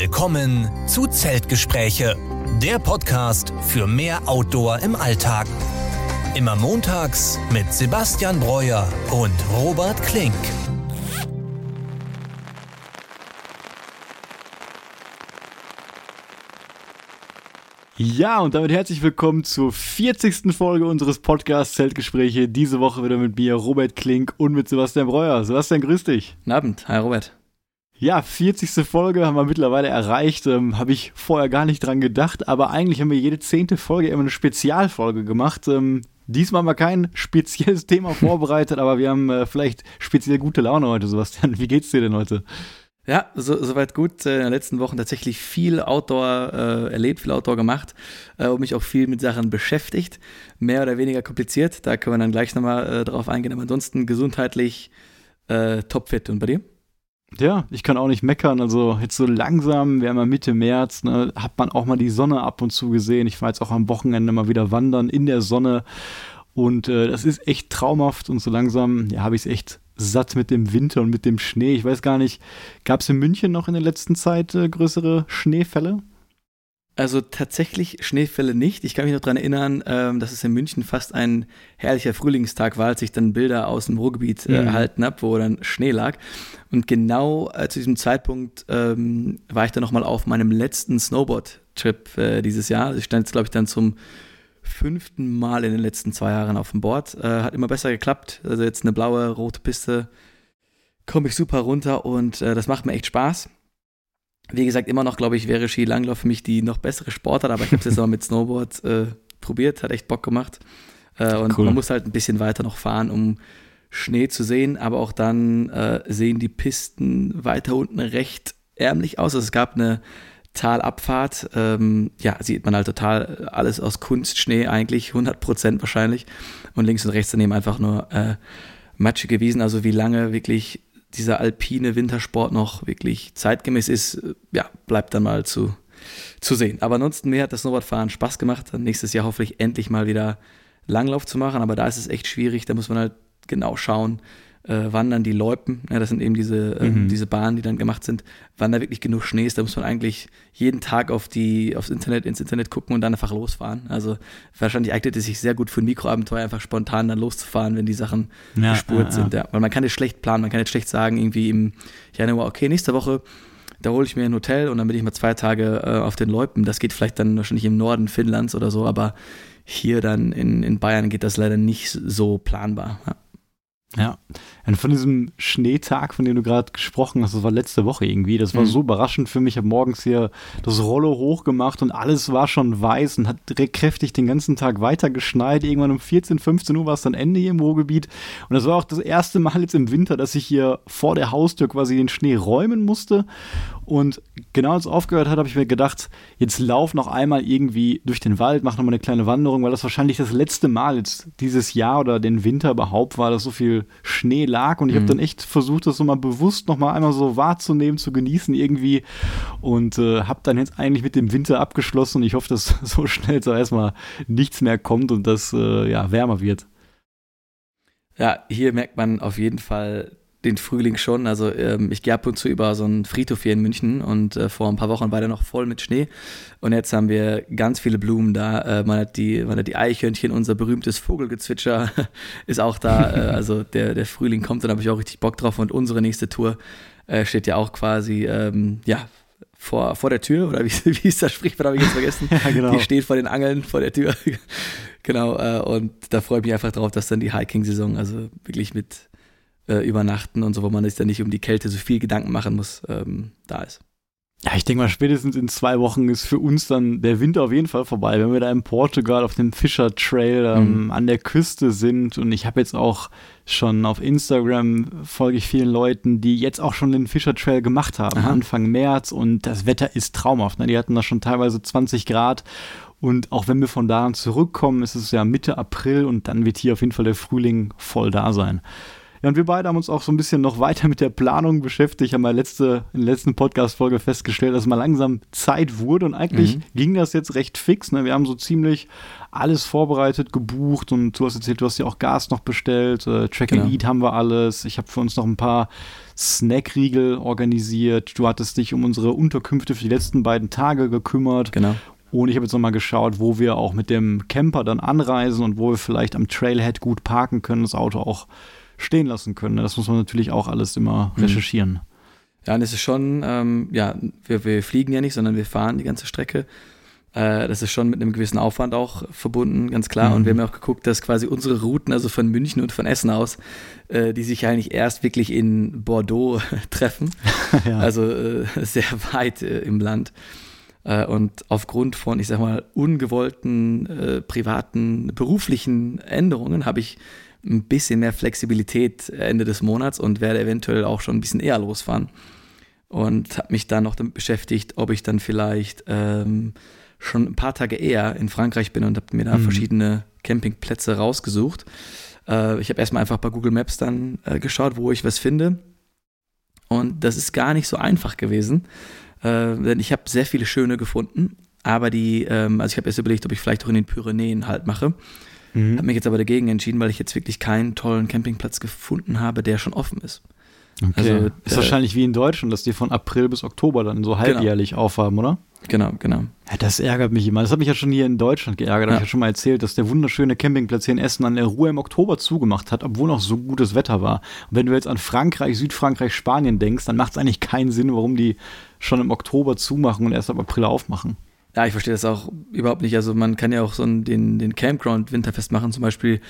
Willkommen zu Zeltgespräche, der Podcast für mehr Outdoor im Alltag. Immer montags mit Sebastian Breuer und Robert Klink. Ja, und damit herzlich willkommen zur 40. Folge unseres Podcasts Zeltgespräche. Diese Woche wieder mit mir, Robert Klink und mit Sebastian Breuer. Sebastian, grüß dich. Guten Abend. Hi, Robert. Ja, 40. Folge haben wir mittlerweile erreicht. Ähm, Habe ich vorher gar nicht dran gedacht, aber eigentlich haben wir jede zehnte Folge immer eine Spezialfolge gemacht. Ähm, diesmal haben wir kein spezielles Thema vorbereitet, aber wir haben äh, vielleicht speziell gute Laune heute, Sebastian. Wie geht's dir denn heute? Ja, so, soweit gut. Äh, in den letzten Wochen tatsächlich viel Outdoor äh, erlebt, viel Outdoor gemacht äh, und mich auch viel mit Sachen beschäftigt. Mehr oder weniger kompliziert. Da können wir dann gleich nochmal äh, drauf eingehen. Aber ansonsten gesundheitlich äh, topfit. Und bei dir? Ja, ich kann auch nicht meckern. Also jetzt so langsam, wir haben ja Mitte März, ne, hat man auch mal die Sonne ab und zu gesehen. Ich war jetzt auch am Wochenende mal wieder wandern in der Sonne. Und äh, das ist echt traumhaft und so langsam, ja, habe ich es echt satt mit dem Winter und mit dem Schnee. Ich weiß gar nicht, gab es in München noch in der letzten Zeit äh, größere Schneefälle? Also tatsächlich Schneefälle nicht. Ich kann mich noch daran erinnern, ähm, dass es in München fast ein herrlicher Frühlingstag war, als ich dann Bilder aus dem Ruhrgebiet äh, mhm. erhalten habe, wo dann Schnee lag. Und genau äh, zu diesem Zeitpunkt ähm, war ich dann nochmal auf meinem letzten Snowboard-Trip äh, dieses Jahr. Also ich stand jetzt, glaube ich, dann zum fünften Mal in den letzten zwei Jahren auf dem Board. Äh, hat immer besser geklappt. Also jetzt eine blaue, rote Piste komme ich super runter und äh, das macht mir echt Spaß. Wie gesagt, immer noch, glaube ich, wäre Skilanglauf für mich die noch bessere Sportart, aber ich habe es jetzt mal mit Snowboard äh, probiert, hat echt Bock gemacht. Äh, und cool. man muss halt ein bisschen weiter noch fahren, um Schnee zu sehen, aber auch dann äh, sehen die Pisten weiter unten recht ärmlich aus. Also es gab eine Talabfahrt, ähm, ja, sieht man halt total alles aus Kunstschnee eigentlich, 100 Prozent wahrscheinlich. Und links und rechts daneben einfach nur äh, matschige Wiesen, also wie lange wirklich dieser alpine Wintersport noch wirklich zeitgemäß ist, äh, ja, bleibt dann mal zu, zu sehen. Aber ansonsten, mir hat das Snowboardfahren Spaß gemacht. Nächstes Jahr hoffentlich endlich mal wieder Langlauf zu machen. Aber da ist es echt schwierig. Da muss man halt genau schauen, äh, wann dann die Loipen, ja, das sind eben diese, äh, mhm. diese Bahnen, die dann gemacht sind, wann da wirklich genug Schnee ist, da muss man eigentlich jeden Tag auf die, aufs Internet, ins Internet gucken und dann einfach losfahren. Also wahrscheinlich eignet es sich sehr gut für ein Mikroabenteuer, einfach spontan dann loszufahren, wenn die Sachen ja, gespurt ja, sind. Ja. Weil man kann jetzt schlecht planen, man kann jetzt schlecht sagen, irgendwie im Januar, okay, nächste Woche da hole ich mir ein Hotel und dann bin ich mal zwei Tage äh, auf den Loipen. Das geht vielleicht dann wahrscheinlich im Norden Finnlands oder so, aber hier dann in, in Bayern geht das leider nicht so planbar. Ja. Ja, und von diesem Schneetag, von dem du gerade gesprochen hast, das war letzte Woche irgendwie, das war mhm. so überraschend für mich. Ich habe morgens hier das Rollo hochgemacht und alles war schon weiß und hat direkt kräftig den ganzen Tag weiter geschneit. Irgendwann um 14, 15 Uhr war es dann Ende hier im Ruhrgebiet. Und das war auch das erste Mal jetzt im Winter, dass ich hier vor der Haustür quasi den Schnee räumen musste. Und genau als es aufgehört hat, habe ich mir gedacht, jetzt lauf noch einmal irgendwie durch den Wald, mach noch mal eine kleine Wanderung, weil das wahrscheinlich das letzte Mal jetzt dieses Jahr oder den Winter überhaupt war, dass so viel Schnee lag. Und ich mhm. habe dann echt versucht, das so mal bewusst noch mal einmal so wahrzunehmen, zu genießen irgendwie. Und äh, habe dann jetzt eigentlich mit dem Winter abgeschlossen. Und ich hoffe, dass so schnell so erstmal nichts mehr kommt und das äh, ja wärmer wird. Ja, hier merkt man auf jeden Fall den Frühling schon. Also ähm, ich gehe ab und zu über so einen Friedhof hier in München und äh, vor ein paar Wochen war der noch voll mit Schnee. Und jetzt haben wir ganz viele Blumen da. Äh, man, hat die, man hat die Eichhörnchen, unser berühmtes Vogelgezwitscher ist auch da. äh, also der, der Frühling kommt, dann habe ich auch richtig Bock drauf. Und unsere nächste Tour äh, steht ja auch quasi, ähm, ja, vor, vor der Tür, oder wie, wie ist das Sprichwort, habe ich jetzt vergessen. ja, genau. Die steht vor den Angeln vor der Tür. genau, äh, und da freue ich mich einfach drauf, dass dann die Hiking-Saison, also wirklich mit äh, übernachten und so, wo man sich dann nicht um die Kälte so viel Gedanken machen muss, ähm, da ist. Ja, ich denke mal, spätestens in zwei Wochen ist für uns dann der Winter auf jeden Fall vorbei, wenn wir da in Portugal auf dem Fischer Trail ähm, mhm. an der Küste sind. Und ich habe jetzt auch schon auf Instagram folge ich vielen Leuten, die jetzt auch schon den Fischer Trail gemacht haben, Aha. Anfang März. Und das Wetter ist traumhaft. Ne? Die hatten da schon teilweise 20 Grad. Und auch wenn wir von da an zurückkommen, ist es ja Mitte April und dann wird hier auf jeden Fall der Frühling voll da sein. Ja, und wir beide haben uns auch so ein bisschen noch weiter mit der Planung beschäftigt. Haben wir letzte, in der letzten Podcast-Folge festgestellt, dass mal langsam Zeit wurde und eigentlich mhm. ging das jetzt recht fix. Ne? Wir haben so ziemlich alles vorbereitet, gebucht und du hast erzählt, du hast ja auch Gas noch bestellt. Äh, Track genau. Eat haben wir alles. Ich habe für uns noch ein paar Snackriegel organisiert. Du hattest dich um unsere Unterkünfte für die letzten beiden Tage gekümmert. Genau. Und ich habe jetzt nochmal geschaut, wo wir auch mit dem Camper dann anreisen und wo wir vielleicht am Trailhead gut parken können, das Auto auch stehen lassen können. Das muss man natürlich auch alles immer mhm. recherchieren. Ja, und es ist schon, ähm, ja, wir, wir fliegen ja nicht, sondern wir fahren die ganze Strecke. Äh, das ist schon mit einem gewissen Aufwand auch verbunden, ganz klar. Mhm. Und wir haben ja auch geguckt, dass quasi unsere Routen, also von München und von Essen aus, äh, die sich eigentlich erst wirklich in Bordeaux treffen. ja. Also äh, sehr weit äh, im Land. Äh, und aufgrund von, ich sag mal, ungewollten äh, privaten, beruflichen Änderungen habe ich ein bisschen mehr Flexibilität Ende des Monats und werde eventuell auch schon ein bisschen eher losfahren. Und habe mich dann noch damit beschäftigt, ob ich dann vielleicht ähm, schon ein paar Tage eher in Frankreich bin und habe mir da mhm. verschiedene Campingplätze rausgesucht. Äh, ich habe erstmal einfach bei Google Maps dann äh, geschaut, wo ich was finde. Und das ist gar nicht so einfach gewesen, äh, denn ich habe sehr viele schöne gefunden. Aber die, ähm, also ich habe erst überlegt, ob ich vielleicht auch in den Pyrenäen halt mache. Mhm. Habe mich jetzt aber dagegen entschieden, weil ich jetzt wirklich keinen tollen Campingplatz gefunden habe, der schon offen ist. Okay. Also, ist äh, wahrscheinlich wie in Deutschland, dass die von April bis Oktober dann so genau. halbjährlich genau. aufhaben, oder? Genau, genau. Ja, das ärgert mich immer. Das hat mich ja schon hier in Deutschland geärgert. Ja. Habe ich ja schon mal erzählt, dass der wunderschöne Campingplatz hier in Essen an der Ruhe im Oktober zugemacht hat, obwohl noch so gutes Wetter war. Und wenn du jetzt an Frankreich, Südfrankreich, Spanien denkst, dann macht es eigentlich keinen Sinn, warum die schon im Oktober zumachen und erst ab April aufmachen. Ja, ich verstehe das auch überhaupt nicht. Also man kann ja auch so den, den Campground winterfest machen, zum Beispiel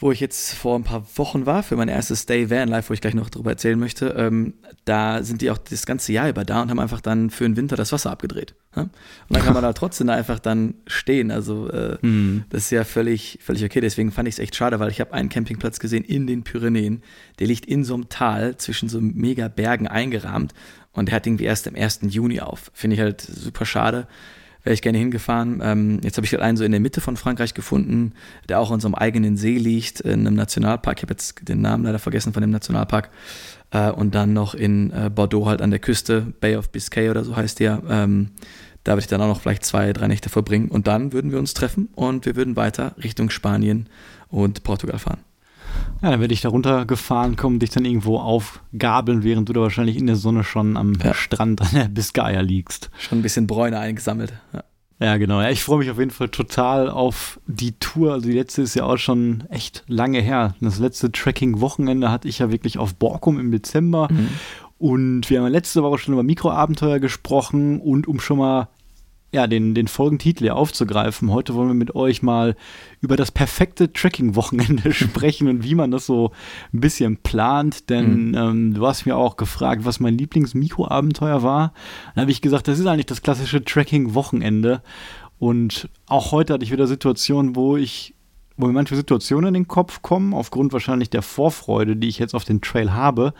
wo ich jetzt vor ein paar Wochen war für mein erstes Stay Van Life, wo ich gleich noch darüber erzählen möchte, ähm, da sind die auch das ganze Jahr über da und haben einfach dann für den Winter das Wasser abgedreht. Ja? Und dann kann man da trotzdem da einfach dann stehen. Also äh, mhm. das ist ja völlig, völlig okay. Deswegen fand ich es echt schade, weil ich habe einen Campingplatz gesehen in den Pyrenäen. Der liegt in so einem Tal zwischen so mega Bergen eingerahmt und der hat irgendwie erst am 1. Juni auf. Finde ich halt super schade wäre ich gerne hingefahren. Ähm, jetzt habe ich halt einen so in der Mitte von Frankreich gefunden, der auch in so einem eigenen See liegt, in einem Nationalpark. Ich habe jetzt den Namen leider vergessen von dem Nationalpark. Äh, und dann noch in äh, Bordeaux halt an der Küste, Bay of Biscay oder so heißt der. Ähm, da würde ich dann auch noch vielleicht zwei, drei Nächte verbringen. Und dann würden wir uns treffen und wir würden weiter Richtung Spanien und Portugal fahren. Ja, dann werde ich da runtergefahren, kommen, dich dann irgendwo aufgabeln, während du da wahrscheinlich in der Sonne schon am ja. Strand an der Biscaya liegst. Schon ein bisschen Bräune eingesammelt. Ja. Ja, genau. Ja, ich freue mich auf jeden Fall total auf die Tour. Also die letzte ist ja auch schon echt lange her. Das letzte Tracking-Wochenende hatte ich ja wirklich auf Borkum im Dezember. Mhm. Und wir haben letzte Woche schon über Mikroabenteuer gesprochen und um schon mal ja, den, den Folgentitel hier aufzugreifen. Heute wollen wir mit euch mal über das perfekte Tracking-Wochenende sprechen und wie man das so ein bisschen plant. Denn mhm. ähm, du hast mir auch gefragt, was mein Lieblings-Mikroabenteuer war. Dann habe ich gesagt, das ist eigentlich das klassische Tracking-Wochenende. Und auch heute hatte ich wieder Situationen, wo ich wo mir manche Situationen in den Kopf kommen, aufgrund wahrscheinlich der Vorfreude, die ich jetzt auf den Trail habe,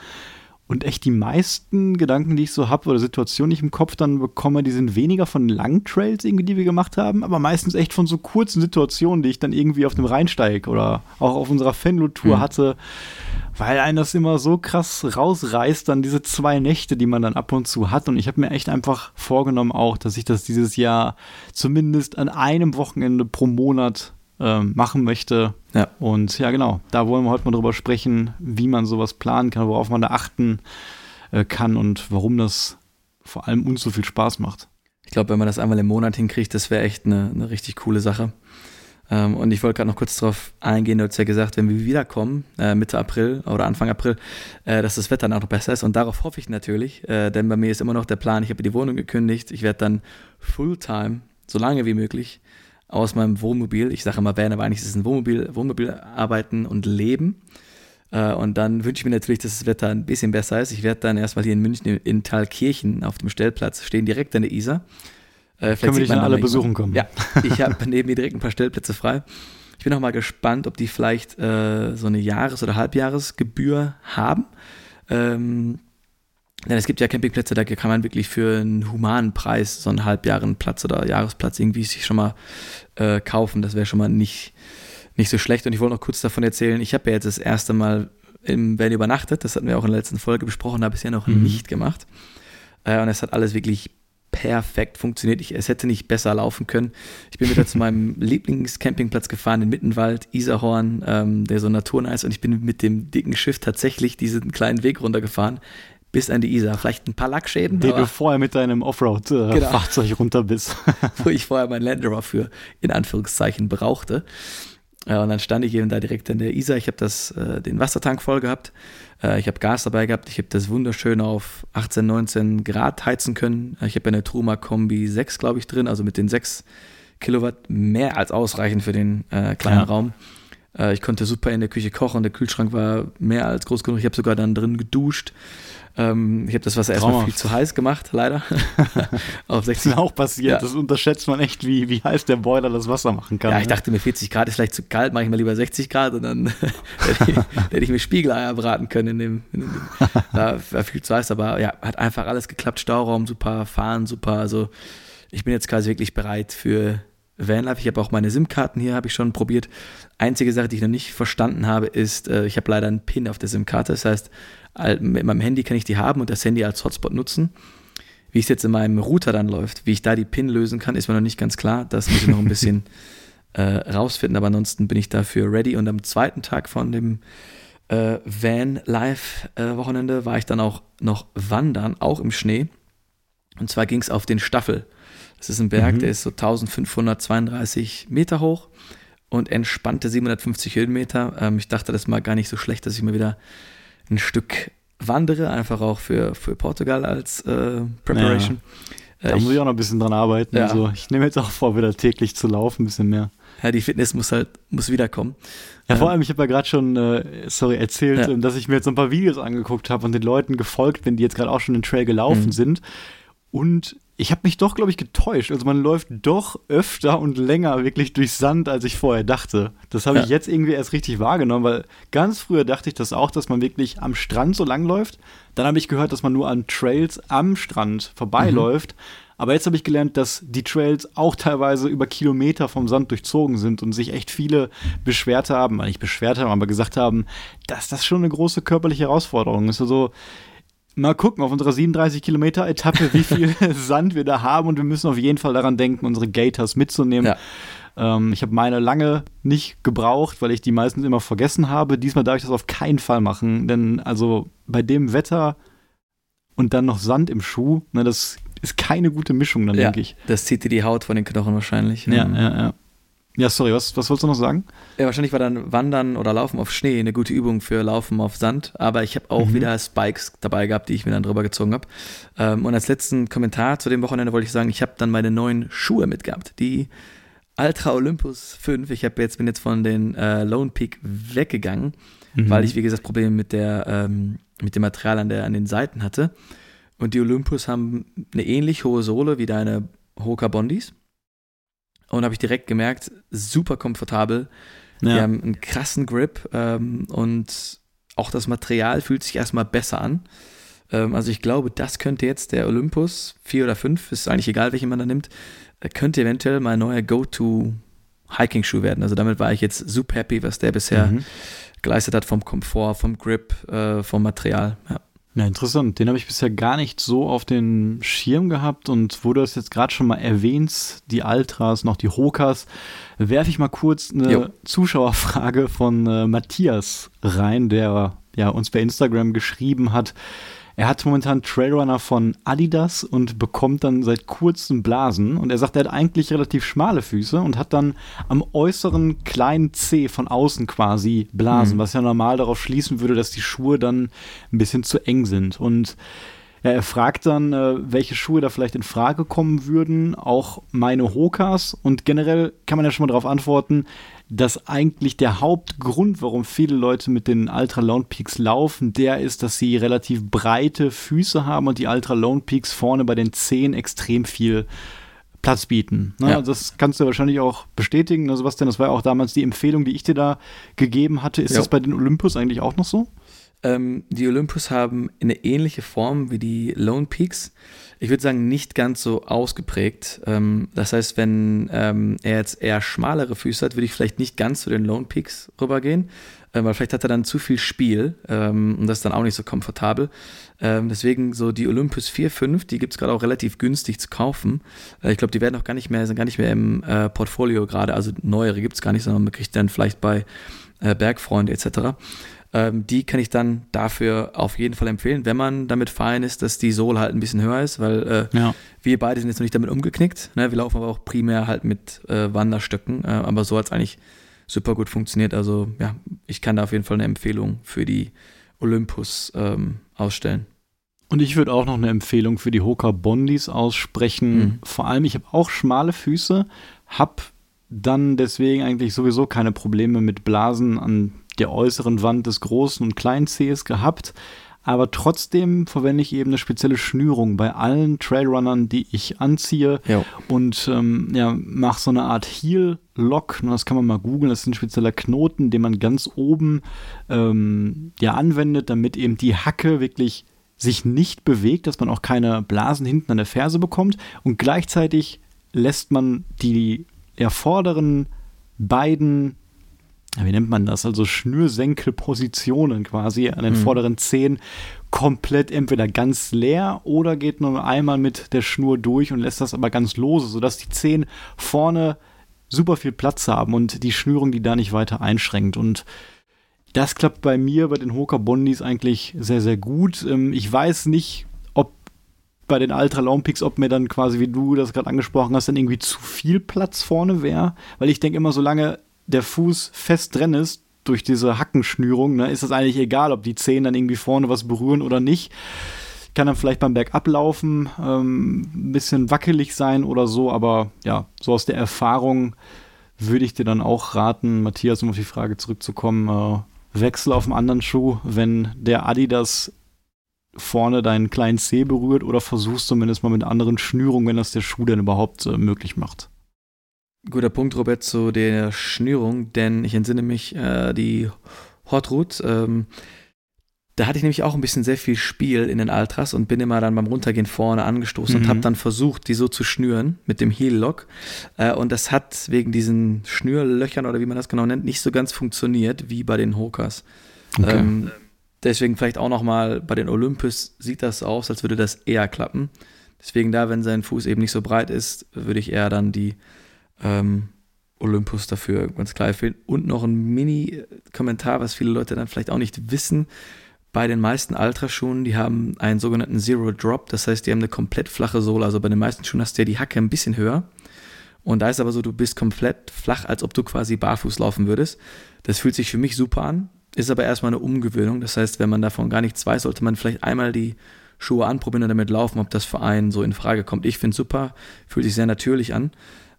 und echt die meisten Gedanken, die ich so habe oder Situationen, die ich im Kopf dann bekomme, die sind weniger von langen Trails irgendwie, die wir gemacht haben, aber meistens echt von so kurzen Situationen, die ich dann irgendwie auf dem Rheinsteig oder auch auf unserer Fenlo-Tour mhm. hatte, weil einen das immer so krass rausreißt, dann diese zwei Nächte, die man dann ab und zu hat. Und ich habe mir echt einfach vorgenommen auch, dass ich das dieses Jahr zumindest an einem Wochenende pro Monat ähm, machen möchte. Ja. Und ja, genau, da wollen wir heute mal drüber sprechen, wie man sowas planen kann, worauf man da achten äh, kann und warum das vor allem uns so viel Spaß macht. Ich glaube, wenn man das einmal im Monat hinkriegt, das wäre echt eine, eine richtig coole Sache. Ähm, und ich wollte gerade noch kurz darauf eingehen, du hast ja gesagt, wenn wir wiederkommen, äh, Mitte April oder Anfang April, äh, dass das Wetter dann noch besser ist. Und darauf hoffe ich natürlich, äh, denn bei mir ist immer noch der Plan, ich habe die Wohnung gekündigt, ich werde dann Fulltime, so lange wie möglich, aus meinem Wohnmobil. Ich sage immer Van, aber eigentlich ist es ein Wohnmobil, Wohnmobil arbeiten und leben. Äh, und dann wünsche ich mir natürlich, dass das Wetter ein bisschen besser ist. Ich werde dann erstmal hier in München in, Thalkirchen auf dem Stellplatz stehen, direkt an der Isar. Äh, Können wir dich dann alle besuchen kommen? Ja, ich habe neben mir direkt ein paar Stellplätze frei. Ich bin auch mal gespannt, ob die vielleicht äh, so eine Jahres- oder Halbjahresgebühr haben. Ähm, denn es gibt ja Campingplätze, da kann man wirklich für einen humanen Preis so einen Halbjahrenplatz oder Jahresplatz irgendwie sich schon mal äh, kaufen. Das wäre schon mal nicht, nicht so schlecht. Und ich wollte noch kurz davon erzählen, ich habe ja jetzt das erste Mal im Van übernachtet. Das hatten wir auch in der letzten Folge besprochen, habe ich ja noch mhm. nicht gemacht. Äh, und es hat alles wirklich perfekt funktioniert. Ich, es hätte nicht besser laufen können. Ich bin wieder zu meinem Lieblingscampingplatz gefahren in Mittenwald, Isarhorn, ähm, der so naturnah ist. Und ich bin mit dem dicken Schiff tatsächlich diesen kleinen Weg runtergefahren bis an die Isar. Vielleicht ein paar Lackschäden. Den du vorher mit deinem Offroad-Fahrzeug äh, genau. runter bist. Wo ich vorher mein Land Rover für, in Anführungszeichen, brauchte. Ja, und dann stand ich eben da direkt an der Isar. Ich habe äh, den Wassertank voll gehabt. Äh, ich habe Gas dabei gehabt. Ich habe das wunderschön auf 18, 19 Grad heizen können. Ich habe eine Truma Kombi 6, glaube ich, drin, also mit den 6 Kilowatt mehr als ausreichend für den äh, kleinen ja. Raum. Äh, ich konnte super in der Küche kochen. Der Kühlschrank war mehr als groß genug. Ich habe sogar dann drin geduscht. Ähm, ich habe das Wasser erstmal viel zu heiß gemacht, leider. Auf 60. Das ist auch passiert. Ja. Das unterschätzt man echt, wie, wie heiß der Boiler das Wasser machen kann. Ja, ich ne? dachte mir, 40 Grad ist vielleicht zu kalt, mache ich mal lieber 60 Grad und dann hätte, ich, ich mir Spiegeleier braten können in dem. In dem da war viel zu heiß, aber ja, hat einfach alles geklappt. Stauraum super, Fahren super. Also ich bin jetzt quasi wirklich bereit für Vanlife. Ich habe auch meine SIM-Karten hier, habe ich schon probiert. Einzige Sache, die ich noch nicht verstanden habe, ist, äh, ich habe leider einen PIN auf der SIM-Karte. Das heißt, mit meinem Handy kann ich die haben und das Handy als Hotspot nutzen. Wie es jetzt in meinem Router dann läuft, wie ich da die PIN lösen kann, ist mir noch nicht ganz klar. Das muss ich noch ein bisschen äh, rausfinden, aber ansonsten bin ich dafür ready. Und am zweiten Tag von dem äh, Van Live äh, Wochenende war ich dann auch noch wandern, auch im Schnee. Und zwar ging es auf den Staffel. Das ist ein Berg, mhm. der ist so 1532 Meter hoch und entspannte 750 Höhenmeter. Ähm, ich dachte, das mal gar nicht so schlecht, dass ich mir wieder ein Stück wandere, einfach auch für, für Portugal als äh, Preparation. Ja. Da ich, muss ich auch noch ein bisschen dran arbeiten. Ja. Also ich nehme jetzt auch vor, wieder täglich zu laufen, ein bisschen mehr. Ja, die Fitness muss halt, muss wiederkommen. Ja, vor ähm, allem, ich habe ja gerade schon, äh, sorry, erzählt, ja. dass ich mir jetzt ein paar Videos angeguckt habe und den Leuten gefolgt bin, die jetzt gerade auch schon den Trail gelaufen mhm. sind. Und ich habe mich doch, glaube ich, getäuscht. Also man läuft doch öfter und länger wirklich durch Sand, als ich vorher dachte. Das habe ja. ich jetzt irgendwie erst richtig wahrgenommen, weil ganz früher dachte ich das auch, dass man wirklich am Strand so lang läuft. Dann habe ich gehört, dass man nur an Trails am Strand vorbeiläuft. Mhm. Aber jetzt habe ich gelernt, dass die Trails auch teilweise über Kilometer vom Sand durchzogen sind und sich echt viele beschwert haben, nicht beschwert haben, aber gesagt haben, dass das schon eine große körperliche Herausforderung ist. Also mal gucken auf unserer 37 Kilometer Etappe, wie viel Sand wir da haben und wir müssen auf jeden Fall daran denken, unsere Gators mitzunehmen. Ja. Ähm, ich habe meine lange nicht gebraucht, weil ich die meistens immer vergessen habe. Diesmal darf ich das auf keinen Fall machen, denn also bei dem Wetter und dann noch Sand im Schuh, ne, das ist keine gute Mischung, dann ja, denke ich. Das zieht dir die Haut von den Knochen wahrscheinlich. Ja, ja, ja. Ja, sorry, was, was wolltest du noch sagen? Ja, wahrscheinlich war dann Wandern oder Laufen auf Schnee eine gute Übung für Laufen auf Sand, aber ich habe auch mhm. wieder Spikes dabei gehabt, die ich mir dann drüber gezogen habe. Ähm, und als letzten Kommentar zu dem Wochenende wollte ich sagen, ich habe dann meine neuen Schuhe mitgehabt, die Ultra Olympus 5. Ich habe jetzt bin jetzt von den äh, Lone Peak weggegangen, mhm. weil ich wie gesagt Probleme mit der ähm, mit dem Material an der an den Seiten hatte. Und die Olympus haben eine ähnlich hohe Sohle wie deine Hoka Bondis und habe ich direkt gemerkt, super komfortabel. Ja. Die haben einen krassen Grip ähm, und auch das Material fühlt sich erstmal besser an. Ähm, also ich glaube, das könnte jetzt der Olympus 4 oder 5, ist eigentlich egal, welchen man da nimmt, äh, könnte eventuell mein neuer Go-To Hiking-Schuh werden. Also damit war ich jetzt super happy, was der bisher mhm. geleistet hat vom Komfort, vom Grip, äh, vom Material. Ja. Ja, interessant. Den habe ich bisher gar nicht so auf den Schirm gehabt und wo du das jetzt gerade schon mal erwähnst, die Altras, noch die Hokas, werfe ich mal kurz eine jo. Zuschauerfrage von äh, Matthias rein, der ja uns bei Instagram geschrieben hat. Er hat momentan Trailrunner von Adidas und bekommt dann seit kurzem Blasen. Und er sagt, er hat eigentlich relativ schmale Füße und hat dann am äußeren kleinen C von außen quasi Blasen, mhm. was ja normal darauf schließen würde, dass die Schuhe dann ein bisschen zu eng sind. Und ja, er fragt dann, äh, welche Schuhe da vielleicht in Frage kommen würden, auch meine Hokas. Und generell kann man ja schon mal darauf antworten, dass eigentlich der Hauptgrund, warum viele Leute mit den Ultra Lone Peaks laufen, der ist, dass sie relativ breite Füße haben und die Ultra Lone Peaks vorne bei den Zehen extrem viel Platz bieten. Ne? Ja. Das kannst du wahrscheinlich auch bestätigen. Also denn, das war ja auch damals die Empfehlung, die ich dir da gegeben hatte. Ist jo. das bei den Olympus eigentlich auch noch so? Ähm, die Olympus haben eine ähnliche Form wie die Lone Peaks. Ich würde sagen, nicht ganz so ausgeprägt. Ähm, das heißt, wenn ähm, er jetzt eher schmalere Füße hat, würde ich vielleicht nicht ganz zu den Lone Peaks rübergehen, äh, weil vielleicht hat er dann zu viel Spiel ähm, und das ist dann auch nicht so komfortabel. Ähm, deswegen so die Olympus 4, 5, die gibt es gerade auch relativ günstig zu kaufen. Äh, ich glaube, die werden auch gar nicht mehr, sind gar nicht mehr im äh, Portfolio gerade, also neuere gibt es gar nicht, sondern man kriegt dann vielleicht bei äh, Bergfreunde etc. Ähm, die kann ich dann dafür auf jeden Fall empfehlen, wenn man damit fein ist, dass die Sohle halt ein bisschen höher ist, weil äh, ja. wir beide sind jetzt noch nicht damit umgeknickt. Ne? Wir laufen aber auch primär halt mit äh, Wanderstöcken, äh, aber so hat es eigentlich super gut funktioniert. Also ja, ich kann da auf jeden Fall eine Empfehlung für die Olympus ähm, ausstellen. Und ich würde auch noch eine Empfehlung für die Hoka Bondis aussprechen. Mhm. Vor allem, ich habe auch schmale Füße, habe dann deswegen eigentlich sowieso keine Probleme mit Blasen an der äußeren Wand des großen und kleinen Zehs gehabt. Aber trotzdem verwende ich eben eine spezielle Schnürung bei allen Trailrunnern, die ich anziehe. Jo. Und ähm, ja, mache so eine Art Heel-Lock. Das kann man mal googeln. Das ist ein spezieller Knoten, den man ganz oben ähm, ja, anwendet, damit eben die Hacke wirklich sich nicht bewegt, dass man auch keine Blasen hinten an der Ferse bekommt. Und gleichzeitig lässt man die ja, vorderen beiden wie nennt man das, also Schnürsenkelpositionen quasi an den mhm. vorderen Zehen komplett entweder ganz leer oder geht nur einmal mit der Schnur durch und lässt das aber ganz lose, sodass die Zehen vorne super viel Platz haben und die Schnürung die da nicht weiter einschränkt. Und das klappt bei mir bei den Hoka Bondis eigentlich sehr, sehr gut. Ähm, ich weiß nicht, ob bei den Ultra Long Peaks, ob mir dann quasi, wie du das gerade angesprochen hast, dann irgendwie zu viel Platz vorne wäre, weil ich denke immer, solange der Fuß fest drin ist, durch diese Hackenschnürung, ne, ist es eigentlich egal, ob die Zehen dann irgendwie vorne was berühren oder nicht. Kann dann vielleicht beim Bergablaufen ähm, ein bisschen wackelig sein oder so, aber ja, so aus der Erfahrung würde ich dir dann auch raten, Matthias, um auf die Frage zurückzukommen, äh, wechsel auf einen anderen Schuh, wenn der Adidas vorne deinen kleinen Zeh berührt oder versuchst zumindest mal mit anderen Schnürungen, wenn das der Schuh denn überhaupt äh, möglich macht. Guter Punkt, Robert, zu der Schnürung, denn ich entsinne mich, äh, die Hot Route, ähm, da hatte ich nämlich auch ein bisschen sehr viel Spiel in den Altras und bin immer dann beim Runtergehen vorne angestoßen mhm. und habe dann versucht, die so zu schnüren mit dem Heel Lock. Äh, und das hat wegen diesen Schnürlöchern oder wie man das genau nennt, nicht so ganz funktioniert wie bei den Hokas. Okay. Ähm, deswegen vielleicht auch nochmal bei den Olympus sieht das aus, als würde das eher klappen. Deswegen da, wenn sein Fuß eben nicht so breit ist, würde ich eher dann die ähm, Olympus dafür ganz klar empfehlen. Und noch ein Mini-Kommentar, was viele Leute dann vielleicht auch nicht wissen. Bei den meisten Ultraschuhen, die haben einen sogenannten Zero Drop, das heißt, die haben eine komplett flache Sohle. Also bei den meisten Schuhen hast du ja die Hacke ein bisschen höher. Und da ist aber so, du bist komplett flach, als ob du quasi barfuß laufen würdest. Das fühlt sich für mich super an, ist aber erstmal eine Umgewöhnung. Das heißt, wenn man davon gar nichts weiß, sollte man vielleicht einmal die Schuhe anprobieren und damit laufen, ob das für einen so in Frage kommt. Ich finde es super, fühlt sich sehr natürlich an.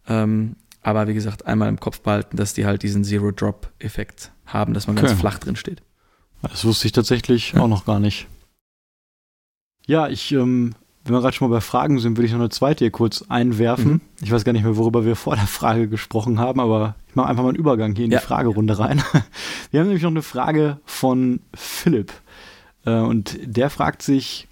Ähm, aber wie gesagt, einmal im Kopf behalten, dass die halt diesen Zero-Drop-Effekt haben, dass man okay. ganz flach drin steht. Das wusste ich tatsächlich ja. auch noch gar nicht. Ja, ich, ähm, wenn wir gerade schon mal bei Fragen sind, würde ich noch eine zweite hier kurz einwerfen. Mhm. Ich weiß gar nicht mehr, worüber wir vor der Frage gesprochen haben, aber ich mache einfach mal einen Übergang hier in ja. die Fragerunde rein. Wir haben nämlich noch eine Frage von Philipp. Äh, und der fragt sich,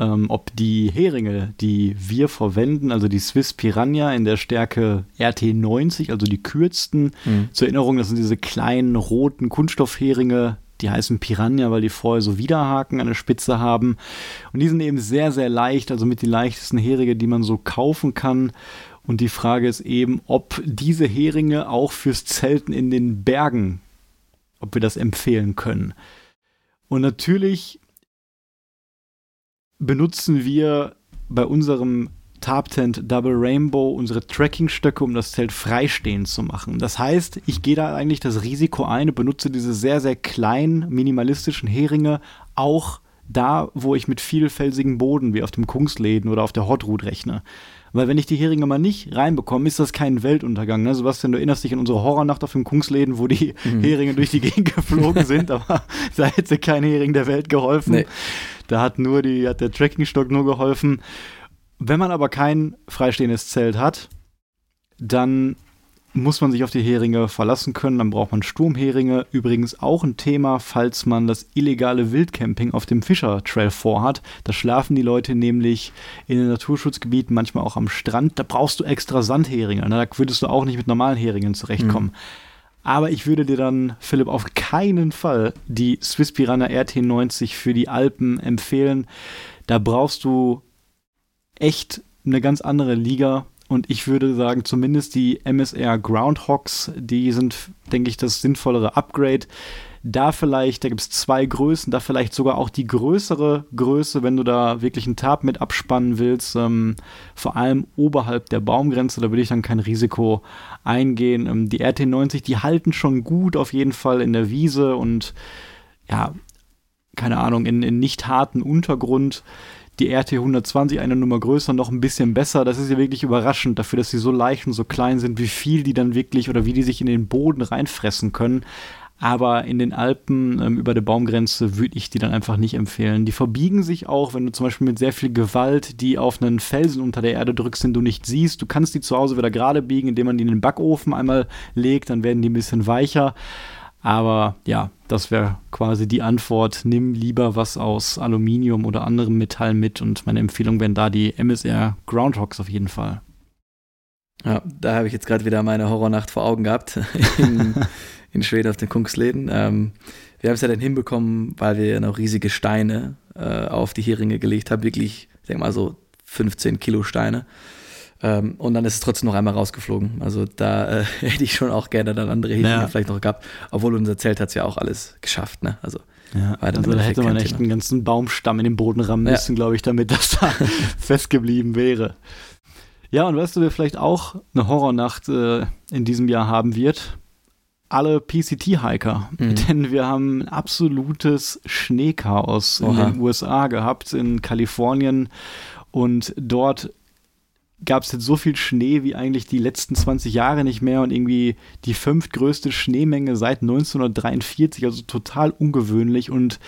ähm, ob die Heringe, die wir verwenden, also die Swiss Piranha in der Stärke RT90, also die kürzten, mhm. zur Erinnerung, das sind diese kleinen roten Kunststoffheringe, die heißen Piranha, weil die vorher so Widerhaken an der Spitze haben. Und die sind eben sehr, sehr leicht, also mit die leichtesten Heringe, die man so kaufen kann. Und die Frage ist eben, ob diese Heringe auch fürs Zelten in den Bergen, ob wir das empfehlen können. Und natürlich benutzen wir bei unserem Tarptent Double Rainbow unsere Trackingstöcke, um das Zelt freistehend zu machen. Das heißt, ich gehe da eigentlich das Risiko ein und benutze diese sehr, sehr kleinen, minimalistischen Heringe auch da, wo ich mit vielfelsigen Boden wie auf dem Kungsläden oder auf der Hot Route rechne. Weil wenn ich die Heringe mal nicht reinbekomme, ist das kein Weltuntergang. Ne? Sebastian, du erinnerst dich an unsere Horrornacht auf dem Kungsläden, wo die mhm. Heringe durch die Gegend geflogen sind, aber da hätte kein Hering der Welt geholfen. Nee. Da hat nur die, hat der Trekkingstock nur geholfen. Wenn man aber kein freistehendes Zelt hat, dann muss man sich auf die Heringe verlassen können. Dann braucht man Sturmheringe. Übrigens auch ein Thema, falls man das illegale Wildcamping auf dem Fischer Trail vorhat. Da schlafen die Leute nämlich in den Naturschutzgebieten, manchmal auch am Strand. Da brauchst du extra Sandheringe. Da würdest du auch nicht mit normalen Heringen zurechtkommen. Mhm. Aber ich würde dir dann, Philipp, auf keinen Fall die Swiss Piranha RT90 für die Alpen empfehlen. Da brauchst du echt eine ganz andere Liga. Und ich würde sagen, zumindest die MSR Groundhogs, die sind, denke ich, das sinnvollere Upgrade. Da vielleicht, da gibt es zwei Größen, da vielleicht sogar auch die größere Größe, wenn du da wirklich einen Tab mit abspannen willst, ähm, vor allem oberhalb der Baumgrenze, da würde ich dann kein Risiko eingehen. Ähm, die RT90, die halten schon gut auf jeden Fall in der Wiese und ja, keine Ahnung, in, in nicht harten Untergrund die RT 120 eine Nummer größer, noch ein bisschen besser. Das ist ja wirklich überraschend dafür, dass sie so leicht und so klein sind, wie viel die dann wirklich oder wie die sich in den Boden reinfressen können. Aber in den Alpen ähm, über der Baumgrenze würde ich die dann einfach nicht empfehlen. Die verbiegen sich auch, wenn du zum Beispiel mit sehr viel Gewalt die auf einen Felsen unter der Erde drückst, den du nicht siehst. Du kannst die zu Hause wieder gerade biegen, indem man die in den Backofen einmal legt, dann werden die ein bisschen weicher. Aber ja, das wäre quasi die Antwort. Nimm lieber was aus Aluminium oder anderem Metall mit und meine Empfehlung wären da die MSR Groundhogs auf jeden Fall. Ja, da habe ich jetzt gerade wieder meine Horrornacht vor Augen gehabt in, in Schweden auf den Kunstläden. Ähm, wir haben es ja dann hinbekommen, weil wir noch riesige Steine äh, auf die Heringe gelegt haben. Wirklich, ich denke mal so 15 Kilo Steine. Ähm, und dann ist es trotzdem noch einmal rausgeflogen. Also da äh, hätte ich schon auch gerne dann andere Häfen ja. vielleicht noch gehabt. Obwohl unser Zelt hat es ja auch alles geschafft. Ne? Also, ja, also da hätte man echt einen ganzen Baumstamm in den Boden rammen ja. müssen, glaube ich, damit das da festgeblieben wäre. Ja, und weißt du, wer vielleicht auch eine Horrornacht äh, in diesem Jahr haben wird? Alle PCT-Hiker. Mhm. Denn wir haben ein absolutes Schneechaos Oha. in den USA gehabt, in Kalifornien. Und dort gab es jetzt so viel Schnee wie eigentlich die letzten 20 Jahre nicht mehr und irgendwie die fünftgrößte Schneemenge seit 1943, also total ungewöhnlich und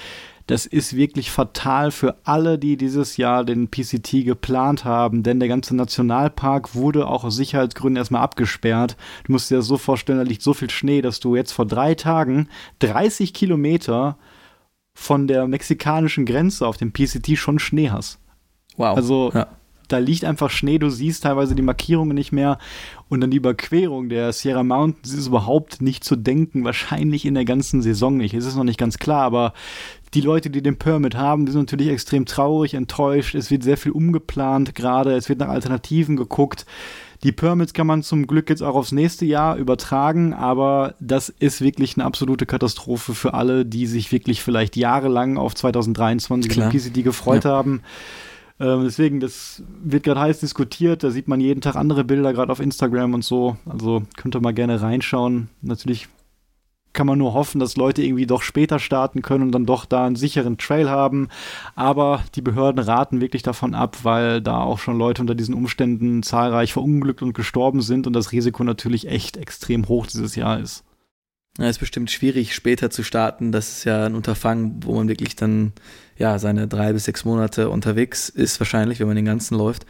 das ist wirklich fatal für alle, die dieses Jahr den PCT geplant haben, denn der ganze Nationalpark wurde auch aus Sicherheitsgründen erstmal abgesperrt. Du musst dir das so vorstellen, da liegt so viel Schnee, dass du jetzt vor drei Tagen 30 Kilometer von der mexikanischen Grenze auf dem PCT schon Schnee hast. Wow. Also ja da liegt einfach Schnee, du siehst teilweise die Markierungen nicht mehr und dann die Überquerung der Sierra Mountains ist überhaupt nicht zu denken, wahrscheinlich in der ganzen Saison nicht. Es ist noch nicht ganz klar, aber die Leute, die den Permit haben, die sind natürlich extrem traurig, enttäuscht. Es wird sehr viel umgeplant gerade, es wird nach Alternativen geguckt. Die Permits kann man zum Glück jetzt auch aufs nächste Jahr übertragen, aber das ist wirklich eine absolute Katastrophe für alle, die sich wirklich vielleicht jahrelang auf 2023 Klar. PCD gefreut ja. haben. Ähm, deswegen, das wird gerade heiß diskutiert. Da sieht man jeden Tag andere Bilder, gerade auf Instagram und so. Also könnt ihr mal gerne reinschauen. Natürlich kann man nur hoffen, dass Leute irgendwie doch später starten können und dann doch da einen sicheren Trail haben. Aber die Behörden raten wirklich davon ab, weil da auch schon Leute unter diesen Umständen zahlreich verunglückt und gestorben sind und das Risiko natürlich echt extrem hoch dieses Jahr ist. Ja, ist bestimmt schwierig, später zu starten. Das ist ja ein Unterfangen, wo man wirklich dann ja seine drei bis sechs Monate unterwegs ist, wahrscheinlich, wenn man den ganzen läuft.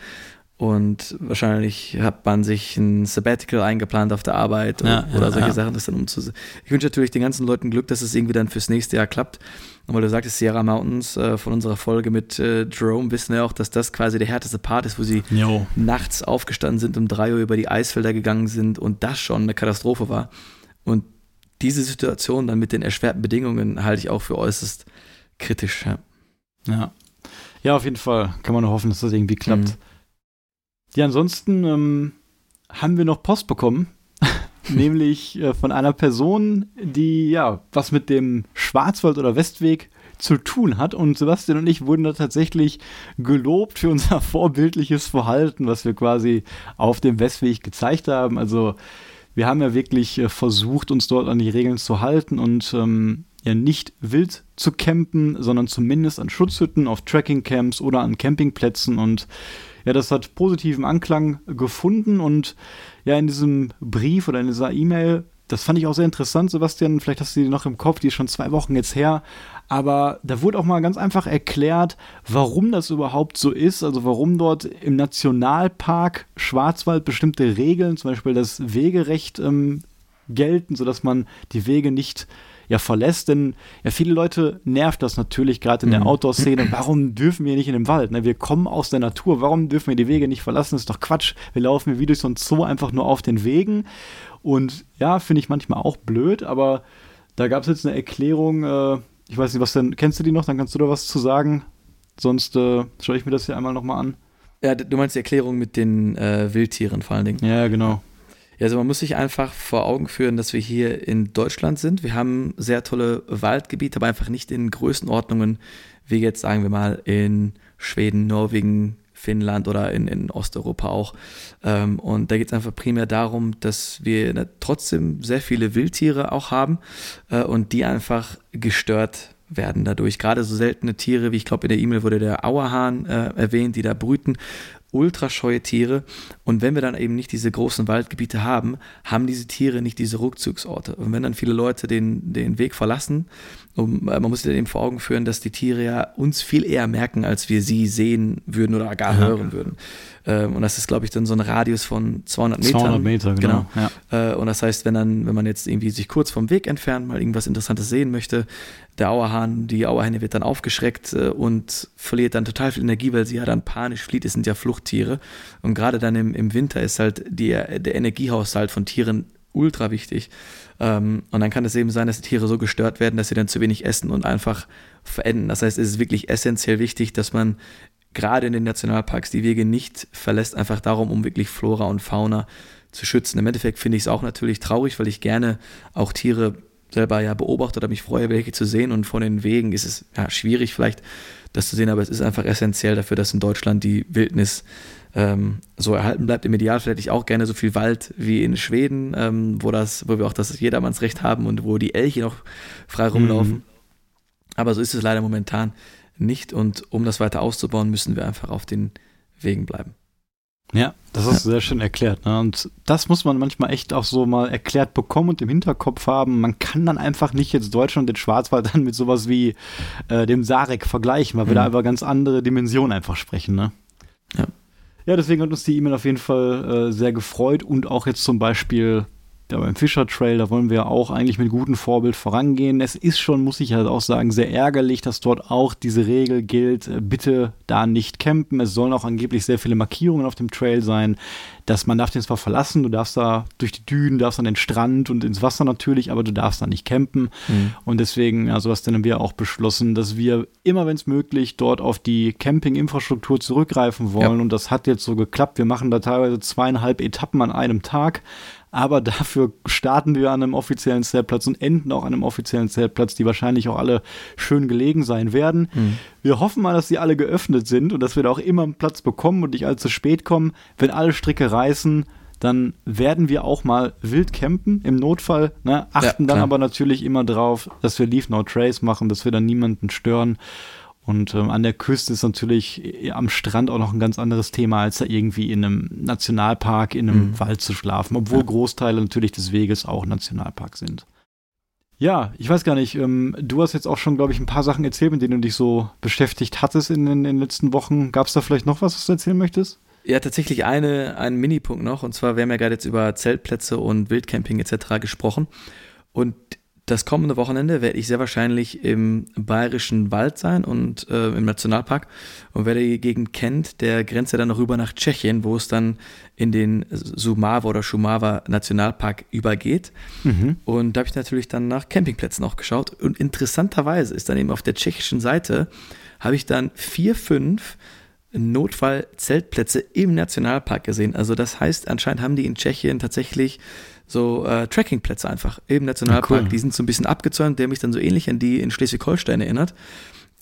Und wahrscheinlich hat man sich ein Sabbatical eingeplant auf der Arbeit ja, oder, ja, solche ja. Sachen, das dann umzusetzen. Ich wünsche natürlich den ganzen Leuten Glück, dass es irgendwie dann fürs nächste Jahr klappt. Und weil du sagtest, Sierra Mountains äh, von unserer Folge mit äh, Jerome wissen ja auch, dass das quasi der härteste Part ist, wo sie jo. nachts aufgestanden sind, um drei Uhr über die Eisfelder gegangen sind und das schon eine Katastrophe war. Und diese Situation dann mit den erschwerten Bedingungen halte ich auch für äußerst kritisch. Ja, ja. ja auf jeden Fall. Kann man nur hoffen, dass das irgendwie klappt. Mhm. Ja, ansonsten ähm, haben wir noch Post bekommen. nämlich äh, von einer Person, die ja was mit dem Schwarzwald oder Westweg zu tun hat. Und Sebastian und ich wurden da tatsächlich gelobt für unser vorbildliches Verhalten, was wir quasi auf dem Westweg gezeigt haben. Also wir haben ja wirklich äh, versucht, uns dort an die Regeln zu halten und ähm, ja nicht wild zu campen, sondern zumindest an Schutzhütten, auf Trekkingcamps oder an Campingplätzen und ja, das hat positiven Anklang gefunden und ja, in diesem Brief oder in dieser E-Mail, das fand ich auch sehr interessant, Sebastian. Vielleicht hast du die noch im Kopf, die ist schon zwei Wochen jetzt her. Aber da wurde auch mal ganz einfach erklärt, warum das überhaupt so ist. Also warum dort im Nationalpark Schwarzwald bestimmte Regeln, zum Beispiel das Wegerecht, ähm, gelten, sodass man die Wege nicht ja verlässt. Denn ja, viele Leute nervt das natürlich gerade in der mhm. Outdoor-Szene. Warum dürfen wir nicht in den Wald? Ne? Wir kommen aus der Natur. Warum dürfen wir die Wege nicht verlassen? Das ist doch Quatsch. Wir laufen wie durch so ein Zoo einfach nur auf den Wegen. Und ja, finde ich manchmal auch blöd, aber da gab es jetzt eine Erklärung. Äh, ich weiß nicht, was denn, kennst du die noch? Dann kannst du da was zu sagen. Sonst äh, schaue ich mir das hier einmal nochmal an. Ja, du meinst die Erklärung mit den äh, Wildtieren vor allen Dingen. Ja, genau. Ja, also man muss sich einfach vor Augen führen, dass wir hier in Deutschland sind. Wir haben sehr tolle Waldgebiete, aber einfach nicht in Größenordnungen wie jetzt, sagen wir mal, in Schweden, Norwegen, Finnland oder in, in Osteuropa auch. Ähm, und da geht es einfach primär darum, dass wir ne, trotzdem sehr viele Wildtiere auch haben äh, und die einfach gestört werden dadurch. Gerade so seltene Tiere, wie ich glaube in der E-Mail wurde der Auerhahn äh, erwähnt, die da brüten ultrascheue Tiere. Und wenn wir dann eben nicht diese großen Waldgebiete haben, haben diese Tiere nicht diese Rückzugsorte. Und wenn dann viele Leute den, den Weg verlassen, um, äh, man muss sich eben vor Augen führen, dass die Tiere ja uns viel eher merken, als wir sie sehen würden oder gar hören würden. Ähm, und das ist, glaube ich, dann so ein Radius von 200 Metern. 200 Meter, genau. genau. Ja. Äh, und das heißt, wenn dann, wenn man jetzt irgendwie sich kurz vom Weg entfernt, mal irgendwas Interessantes sehen möchte, der Auerhahn, die Auerhähne wird dann aufgeschreckt äh, und verliert dann total viel Energie, weil sie ja dann panisch flieht. Es sind ja Fluchttiere. Und gerade dann im, im Winter ist halt die, der Energiehaushalt von Tieren ultra wichtig. Ähm, und dann kann es eben sein, dass die Tiere so gestört werden, dass sie dann zu wenig essen und einfach verenden. Das heißt, es ist wirklich essentiell wichtig, dass man gerade in den Nationalparks die Wege nicht verlässt, einfach darum, um wirklich Flora und Fauna zu schützen. Im Endeffekt finde ich es auch natürlich traurig, weil ich gerne auch Tiere selber ja beobachte oder mich freue, welche zu sehen. Und von den Wegen ist es ja, schwierig vielleicht, das zu sehen, aber es ist einfach essentiell dafür, dass in Deutschland die Wildnis ähm, so erhalten bleibt. Im Idealfall hätte ich auch gerne so viel Wald wie in Schweden, ähm, wo, das, wo wir auch das Jedermannsrecht haben und wo die Elche noch frei rumlaufen. Mhm. Aber so ist es leider momentan nicht. Und um das weiter auszubauen, müssen wir einfach auf den Wegen bleiben. Ja, das ist ja. sehr schön erklärt. Ne? Und das muss man manchmal echt auch so mal erklärt bekommen und im Hinterkopf haben. Man kann dann einfach nicht jetzt Deutschland den Schwarzwald dann mit sowas wie äh, dem Sarek vergleichen, weil wir da mhm. über ganz andere Dimensionen einfach sprechen. Ne? Ja. Ja, deswegen hat uns die E-Mail auf jeden Fall äh, sehr gefreut und auch jetzt zum Beispiel ja, beim Fischer Trail, da wollen wir auch eigentlich mit gutem Vorbild vorangehen. Es ist schon, muss ich halt auch sagen, sehr ärgerlich, dass dort auch diese Regel gilt, äh, bitte da nicht campen. Es sollen auch angeblich sehr viele Markierungen auf dem Trail sein, dass man darf den zwar verlassen, du darfst da durch die Dünen, darfst an den Strand und ins Wasser natürlich, aber du darfst da nicht campen. Mhm. Und deswegen, also was dann haben wir auch beschlossen, dass wir immer, wenn es möglich, dort auf die Camping-Infrastruktur zurückgreifen wollen. Ja. Und das hat jetzt so geklappt. Wir machen da teilweise zweieinhalb Etappen an einem Tag aber dafür starten wir an einem offiziellen Zeltplatz und enden auch an einem offiziellen Zeltplatz, die wahrscheinlich auch alle schön gelegen sein werden. Mhm. Wir hoffen mal, dass sie alle geöffnet sind und dass wir da auch immer einen Platz bekommen und nicht allzu spät kommen. Wenn alle Stricke reißen, dann werden wir auch mal wild campen im Notfall, ne? achten ja, dann aber natürlich immer drauf, dass wir Leave No Trace machen, dass wir dann niemanden stören. Und ähm, an der Küste ist natürlich äh, am Strand auch noch ein ganz anderes Thema, als da irgendwie in einem Nationalpark, in einem mhm. Wald zu schlafen, obwohl ja. Großteile natürlich des Weges auch Nationalpark sind. Ja, ich weiß gar nicht, ähm, du hast jetzt auch schon, glaube ich, ein paar Sachen erzählt, mit denen du dich so beschäftigt hattest in, in, in den letzten Wochen. Gab es da vielleicht noch was, was du erzählen möchtest? Ja, tatsächlich eine, einen Minipunkt noch. Und zwar, wir haben ja gerade jetzt über Zeltplätze und Wildcamping etc. gesprochen. Und das kommende Wochenende werde ich sehr wahrscheinlich im Bayerischen Wald sein und äh, im Nationalpark. Und wer die Gegend kennt, der grenzt ja dann noch rüber nach Tschechien, wo es dann in den Sumava oder Shumava Nationalpark übergeht. Mhm. Und da habe ich natürlich dann nach Campingplätzen auch geschaut. Und interessanterweise ist dann eben auf der tschechischen Seite, habe ich dann vier, fünf Notfall-Zeltplätze im Nationalpark gesehen. Also das heißt, anscheinend haben die in Tschechien tatsächlich so äh, Trekkingplätze einfach im Nationalpark. Ah, cool. Die sind so ein bisschen abgezäunt, der mich dann so ähnlich an die in Schleswig-Holstein erinnert.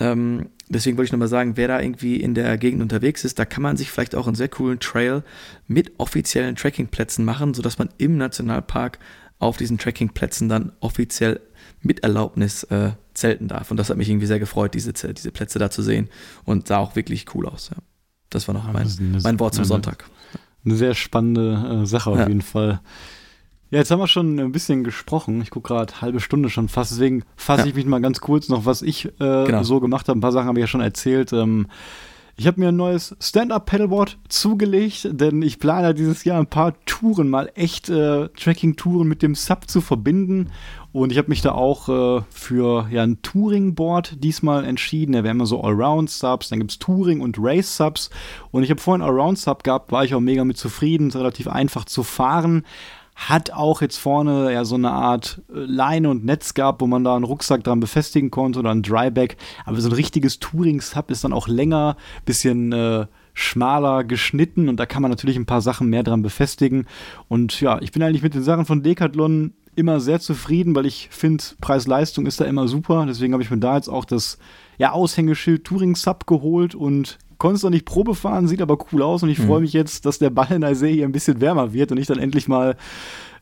Ähm, deswegen wollte ich nochmal sagen, wer da irgendwie in der Gegend unterwegs ist, da kann man sich vielleicht auch einen sehr coolen Trail mit offiziellen Trekkingplätzen machen, sodass man im Nationalpark auf diesen Trekkingplätzen dann offiziell mit Erlaubnis äh, zelten darf. Und das hat mich irgendwie sehr gefreut, diese, diese Plätze da zu sehen. Und sah auch wirklich cool aus. Ja. Das war noch mein, mein Wort zum Sonntag. Eine sehr spannende äh, Sache auf ja. jeden Fall. Ja, jetzt haben wir schon ein bisschen gesprochen. Ich gucke gerade halbe Stunde schon fast. Deswegen fasse ja. ich mich mal ganz kurz noch, was ich äh, genau. so gemacht habe. Ein paar Sachen habe ich ja schon erzählt. Ähm, ich habe mir ein neues Stand-Up-Pedalboard zugelegt, denn ich plane dieses Jahr ein paar Touren, mal echt äh, Tracking-Touren mit dem Sub zu verbinden. Und ich habe mich da auch äh, für ja, ein Touring-Board diesmal entschieden. Da wären immer so Allround-Subs, dann gibt es Touring- und Race-Subs. Und ich habe vorhin Allround-Sub gehabt, war ich auch mega mit zufrieden, ist relativ einfach zu fahren hat auch jetzt vorne ja so eine Art äh, Leine und Netz gehabt, wo man da einen Rucksack dran befestigen konnte oder ein Dryback. Aber so ein richtiges Touring-Sub ist dann auch länger, bisschen äh, schmaler geschnitten und da kann man natürlich ein paar Sachen mehr dran befestigen. Und ja, ich bin eigentlich mit den Sachen von Decathlon immer sehr zufrieden, weil ich finde, Preis-Leistung ist da immer super. Deswegen habe ich mir da jetzt auch das ja, Aushängeschild Touring Sub geholt und konntest noch nicht Probe fahren, sieht aber cool aus und ich mhm. freue mich jetzt, dass der Ball in der See hier ein bisschen wärmer wird und ich dann endlich mal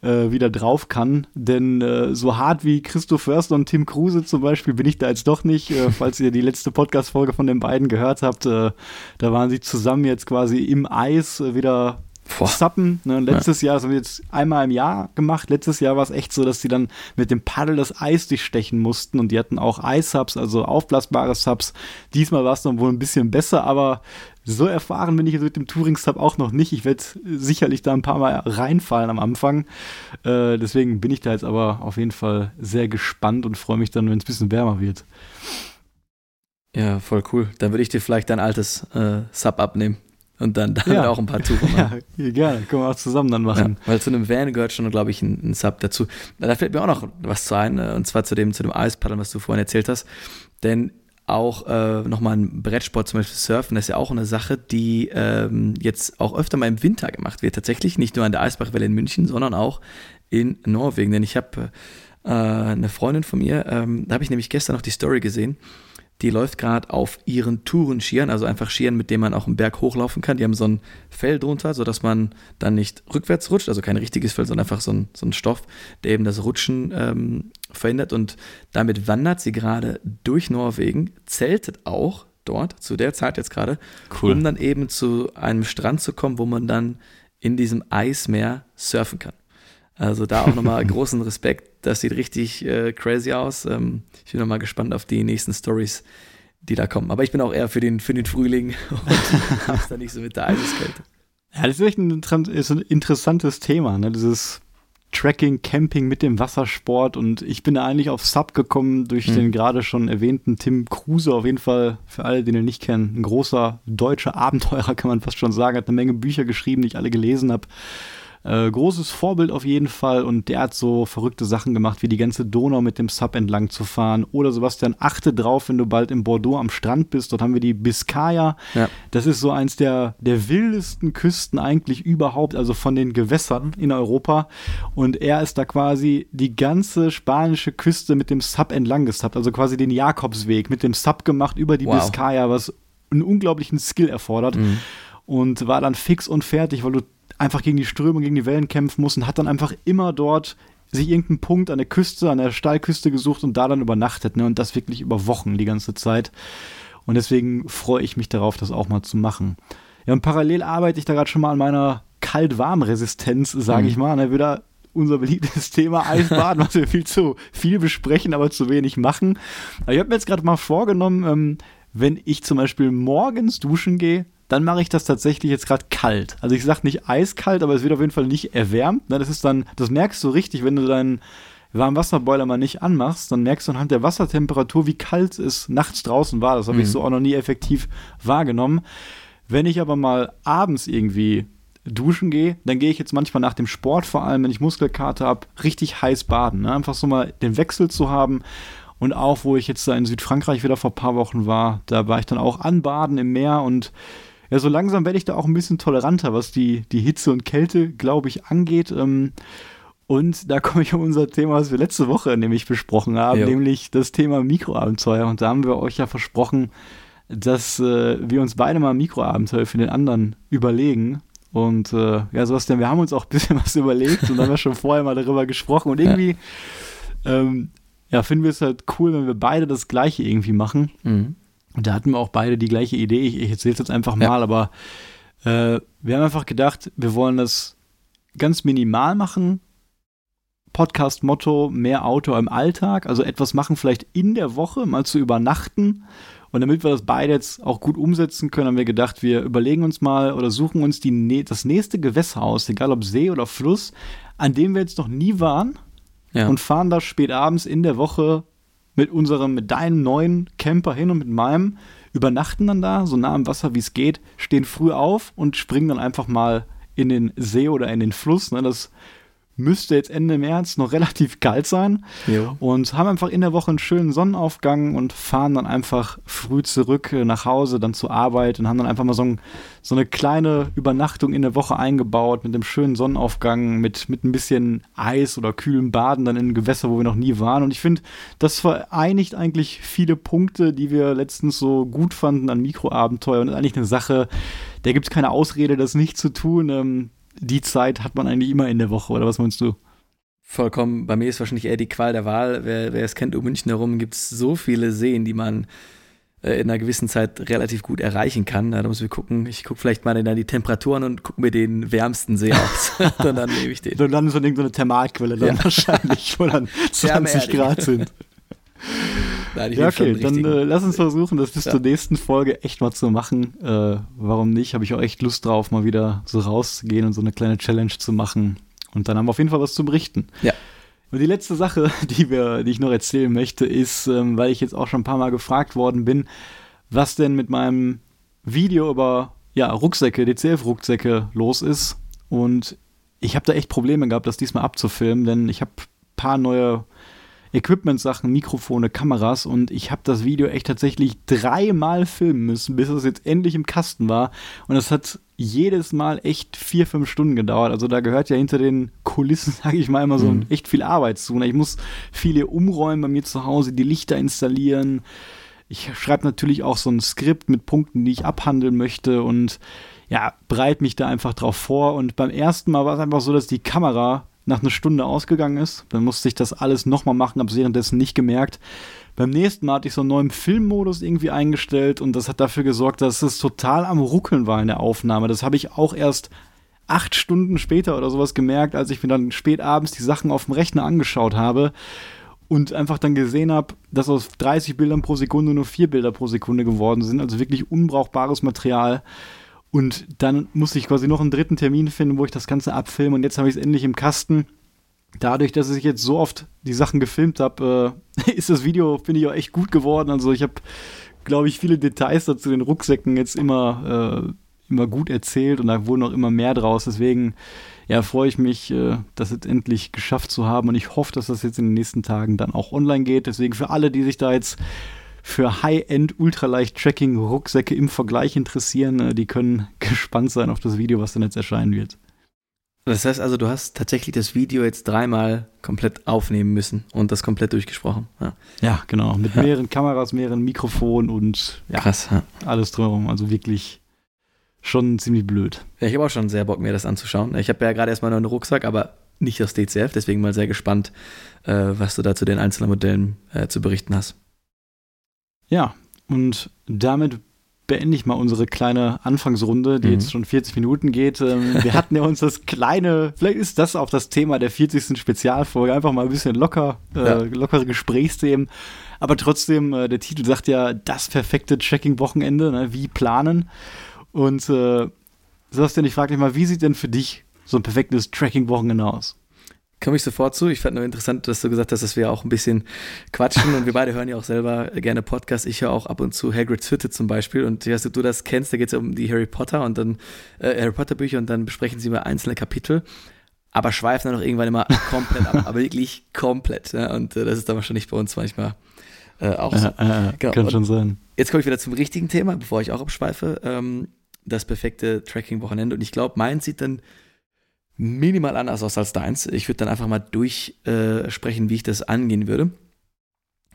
äh, wieder drauf kann. Denn äh, so hart wie Christoph Förster und Tim Kruse zum Beispiel bin ich da jetzt doch nicht. Äh, falls ihr die letzte Podcast-Folge von den beiden gehört habt, äh, da waren sie zusammen jetzt quasi im Eis äh, wieder Suppen. Ne? Letztes ja. Jahr, das haben wir jetzt einmal im Jahr gemacht. Letztes Jahr war es echt so, dass die dann mit dem Paddel das Eis durchstechen mussten und die hatten auch Eis-Subs, also aufblasbare Subs. Diesmal war es dann wohl ein bisschen besser, aber so erfahren bin ich jetzt mit dem Touring-Sub auch noch nicht. Ich werde sicherlich da ein paar Mal reinfallen am Anfang. Äh, deswegen bin ich da jetzt aber auf jeden Fall sehr gespannt und freue mich dann, wenn es ein bisschen wärmer wird. Ja, voll cool. Dann würde ich dir vielleicht dein altes äh, Sub abnehmen. Und dann, dann ja. auch ein paar Touren machen. Ja, gerne. Können wir auch zusammen dann machen. Ja, weil zu einem Van gehört schon, glaube ich, ein, ein, Sub dazu. Da fällt mir auch noch was zu ein, äh, und zwar zu dem, zu dem Eispaddeln, was du vorhin erzählt hast. Denn auch äh, nochmal ein Brettsport, zum Beispiel Surfen, das ist ja auch eine Sache, die ähm, jetzt auch öfter mal im Winter gemacht wird. Tatsächlich nicht nur an der Eisbachwelle in München, sondern auch in Norwegen. Denn ich habe äh, eine Freundin von mir, ähm, da habe ich nämlich gestern noch die Story gesehen die läuft gerade auf ihren Tourenskiern, also einfach Skiern, mit denen man auch einen Berg hochlaufen kann. Die haben so ein Fell drunter, sodass man dann nicht rückwärts rutscht, also kein richtiges Fell, sondern einfach so ein, so ein Stoff, der eben das Rutschen ähm, verhindert. Und damit wandert sie gerade durch Norwegen, zeltet auch dort, zu der Zeit jetzt gerade, cool. um dann eben zu einem Strand zu kommen, wo man dann in diesem Eismeer surfen kann. Also da auch nochmal großen Respekt. Das sieht richtig äh, crazy aus. Ähm, ich bin nochmal gespannt auf die nächsten Stories, die da kommen. Aber ich bin auch eher für den, für den Frühling und hab's da nicht so mit der Eiseskälte. Ja, das ist echt ein, ist ein interessantes Thema, ne? Dieses Tracking, Camping mit dem Wassersport und ich bin da eigentlich auf Sub gekommen durch mhm. den gerade schon erwähnten Tim Kruse, auf jeden Fall für alle, die ihn nicht kennen, ein großer deutscher Abenteurer, kann man fast schon sagen, hat eine Menge Bücher geschrieben, die ich alle gelesen habe äh, großes Vorbild auf jeden Fall und der hat so verrückte Sachen gemacht, wie die ganze Donau mit dem Sub entlang zu fahren. Oder Sebastian, achte drauf, wenn du bald in Bordeaux am Strand bist. Dort haben wir die Biscaya. Ja. Das ist so eins der, der wildesten Küsten eigentlich überhaupt, also von den Gewässern in Europa. Und er ist da quasi die ganze spanische Küste mit dem Sub entlang gesubbt, also quasi den Jakobsweg mit dem Sub gemacht über die wow. Biscaya, was einen unglaublichen Skill erfordert. Mhm. Und war dann fix und fertig, weil du einfach gegen die Strömung, gegen die Wellen kämpfen muss und hat dann einfach immer dort sich irgendeinen Punkt an der Küste, an der Steilküste gesucht und da dann übernachtet. Ne? Und das wirklich über Wochen die ganze Zeit. Und deswegen freue ich mich darauf, das auch mal zu machen. Ja, und parallel arbeite ich da gerade schon mal an meiner Kalt-Warm-Resistenz, sage mhm. ich mal. Ne? Wieder unser beliebtes Thema Eisbaden, was wir viel zu viel besprechen, aber zu wenig machen. Aber ich habe mir jetzt gerade mal vorgenommen, ähm, wenn ich zum Beispiel morgens duschen gehe, dann mache ich das tatsächlich jetzt gerade kalt. Also ich sage nicht eiskalt, aber es wird auf jeden Fall nicht erwärmt. Ne? Das ist dann, das merkst du richtig, wenn du deinen Warmwasserboiler mal nicht anmachst, dann merkst du anhand der Wassertemperatur, wie kalt es nachts draußen war. Das habe mhm. ich so auch noch nie effektiv wahrgenommen. Wenn ich aber mal abends irgendwie duschen gehe, dann gehe ich jetzt manchmal nach dem Sport, vor allem wenn ich Muskelkater habe, richtig heiß baden. Ne? Einfach so mal den Wechsel zu haben. Und auch, wo ich jetzt da in Südfrankreich wieder vor ein paar Wochen war, da war ich dann auch anbaden im Meer und ja, so langsam werde ich da auch ein bisschen toleranter, was die, die Hitze und Kälte, glaube ich, angeht. Ähm, und da komme ich um unser Thema, was wir letzte Woche nämlich besprochen haben, jo. nämlich das Thema Mikroabenteuer. Und da haben wir euch ja versprochen, dass äh, wir uns beide mal Mikroabenteuer für den anderen überlegen. Und äh, ja, sowas denn, wir haben uns auch ein bisschen was überlegt und haben ja schon vorher mal darüber gesprochen. Und irgendwie, ja, ähm, ja finden wir es halt cool, wenn wir beide das Gleiche irgendwie machen. Mhm. Und da hatten wir auch beide die gleiche Idee. Ich, ich erzähle es jetzt einfach mal, ja. aber äh, wir haben einfach gedacht, wir wollen das ganz minimal machen, Podcast-Motto mehr Auto im Alltag, also etwas machen vielleicht in der Woche, mal zu übernachten. Und damit wir das beide jetzt auch gut umsetzen können, haben wir gedacht, wir überlegen uns mal oder suchen uns die, das nächste Gewässer aus, egal ob See oder Fluss, an dem wir jetzt noch nie waren ja. und fahren da spät abends in der Woche mit unserem, mit deinem neuen Camper hin und mit meinem, übernachten dann da, so nah am Wasser wie es geht, stehen früh auf und springen dann einfach mal in den See oder in den Fluss. Ne? Das müsste jetzt Ende März noch relativ kalt sein. Jo. Und haben einfach in der Woche einen schönen Sonnenaufgang und fahren dann einfach früh zurück äh, nach Hause, dann zur Arbeit und haben dann einfach mal so, ein, so eine kleine Übernachtung in der Woche eingebaut mit dem schönen Sonnenaufgang, mit, mit ein bisschen Eis oder kühlem Baden dann in Gewässer, wo wir noch nie waren. Und ich finde, das vereinigt eigentlich viele Punkte, die wir letztens so gut fanden an Mikroabenteuer und ist eigentlich eine Sache, der gibt es keine Ausrede, das nicht zu tun. Ähm, die Zeit hat man eigentlich immer in der Woche, oder was meinst du? Vollkommen. Bei mir ist wahrscheinlich eher die Qual der Wahl. Wer, wer es kennt, um München herum gibt es so viele Seen, die man äh, in einer gewissen Zeit relativ gut erreichen kann. Da müssen wir gucken. Ich gucke vielleicht mal in die Temperaturen und gucke mir den wärmsten See aus. und dann nehme ich den. Und dann ist dann irgendeine Thermalquelle dann ja. wahrscheinlich, wo dann 20 Grad sind. Nein, ja, okay, dann äh, lass uns versuchen, das bis ja. zur nächsten Folge echt mal zu machen. Äh, warum nicht? Habe ich auch echt Lust drauf, mal wieder so rauszugehen und so eine kleine Challenge zu machen. Und dann haben wir auf jeden Fall was zu berichten. Ja. Und die letzte Sache, die, wir, die ich noch erzählen möchte, ist, ähm, weil ich jetzt auch schon ein paar Mal gefragt worden bin, was denn mit meinem Video über ja, Rucksäcke, DCF-Rucksäcke los ist. Und ich habe da echt Probleme gehabt, das diesmal abzufilmen, denn ich habe ein paar neue Equipment-Sachen, Mikrofone, Kameras und ich habe das Video echt tatsächlich dreimal filmen müssen, bis es jetzt endlich im Kasten war. Und es hat jedes Mal echt vier, fünf Stunden gedauert. Also da gehört ja hinter den Kulissen, sage ich mal, immer so mhm. echt viel Arbeit zu. Ich muss viele umräumen bei mir zu Hause, die Lichter installieren. Ich schreibe natürlich auch so ein Skript mit Punkten, die ich abhandeln möchte und ja, bereite mich da einfach drauf vor. Und beim ersten Mal war es einfach so, dass die Kamera nach einer Stunde ausgegangen ist. Dann musste ich das alles nochmal machen, habe es währenddessen nicht gemerkt. Beim nächsten Mal hatte ich so einen neuen Filmmodus irgendwie eingestellt und das hat dafür gesorgt, dass es total am Ruckeln war in der Aufnahme. Das habe ich auch erst acht Stunden später oder sowas gemerkt, als ich mir dann spät abends die Sachen auf dem Rechner angeschaut habe und einfach dann gesehen habe, dass aus 30 Bildern pro Sekunde nur vier Bilder pro Sekunde geworden sind. Also wirklich unbrauchbares Material. Und dann musste ich quasi noch einen dritten Termin finden, wo ich das Ganze abfilme. Und jetzt habe ich es endlich im Kasten. Dadurch, dass ich jetzt so oft die Sachen gefilmt habe, äh, ist das Video, finde ich, auch echt gut geworden. Also ich habe, glaube ich, viele Details dazu den Rucksäcken jetzt immer, äh, immer gut erzählt und da wurden auch immer mehr draus. Deswegen ja, freue ich mich, äh, das jetzt endlich geschafft zu haben. Und ich hoffe, dass das jetzt in den nächsten Tagen dann auch online geht. Deswegen für alle, die sich da jetzt für High-End Ultraleicht-Tracking-Rucksäcke im Vergleich interessieren, äh, die können gespannt sein auf das Video, was dann jetzt erscheinen wird. Das heißt also, du hast tatsächlich das Video jetzt dreimal komplett aufnehmen müssen und das komplett durchgesprochen. Ja, ja genau. Mit ja. mehreren Kameras, mehreren Mikrofonen und ja, Krass, ja. alles drumherum. Also wirklich schon ziemlich blöd. Ja, ich habe auch schon sehr Bock, mir das anzuschauen. Ich habe ja gerade erstmal noch einen Rucksack, aber nicht das DCF, deswegen mal sehr gespannt, äh, was du da zu den einzelnen Modellen äh, zu berichten hast. Ja, und damit beende ich mal unsere kleine Anfangsrunde, die mhm. jetzt schon 40 Minuten geht. Ähm, wir hatten ja uns das kleine, vielleicht ist das auch das Thema der 40. Spezialfolge, einfach mal ein bisschen locker, äh, ja. lockere Gesprächsthemen. Aber trotzdem, äh, der Titel sagt ja, das perfekte Tracking-Wochenende, ne? wie planen. Und äh, Sebastian, ich frage dich mal, wie sieht denn für dich so ein perfektes Tracking-Wochenende aus? Komme ich sofort zu. Ich fand nur interessant, dass du gesagt hast, dass wir auch ein bisschen quatschen und wir beide hören ja auch selber gerne Podcasts. Ich höre auch ab und zu Hagrid's Hütte zum Beispiel und ich weiß, ob du das kennst, da geht es ja um die Harry Potter und dann äh, Harry Potter Bücher und dann besprechen sie mal einzelne Kapitel, aber schweifen dann auch irgendwann immer komplett ab, aber wirklich komplett. Ja? Und äh, das ist dann wahrscheinlich bei uns manchmal äh, auch so. Genau. Kann schon sein. Jetzt komme ich wieder zum richtigen Thema, bevor ich auch abschweife. Ähm, das perfekte Tracking-Wochenende und ich glaube, meins sieht dann minimal anders aus als deins. Ich würde dann einfach mal durchsprechen, äh, wie ich das angehen würde.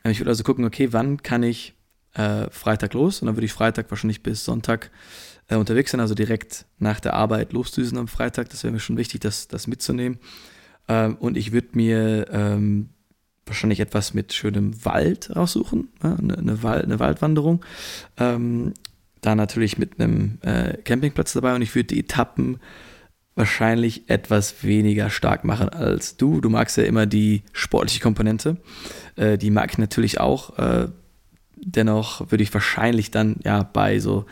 Ich würde also gucken, okay, wann kann ich äh, Freitag los? Und dann würde ich Freitag wahrscheinlich bis Sonntag äh, unterwegs sein, also direkt nach der Arbeit losdüsen am Freitag. Das wäre mir schon wichtig, das, das mitzunehmen. Ähm, und ich würde mir ähm, wahrscheinlich etwas mit schönem Wald raussuchen, ja, eine, eine, Wald, eine Waldwanderung. Ähm, da natürlich mit einem äh, Campingplatz dabei und ich würde die Etappen wahrscheinlich etwas weniger stark machen als du. Du magst ja immer die sportliche Komponente. Äh, die mag ich natürlich auch. Äh, dennoch würde ich wahrscheinlich dann ja bei so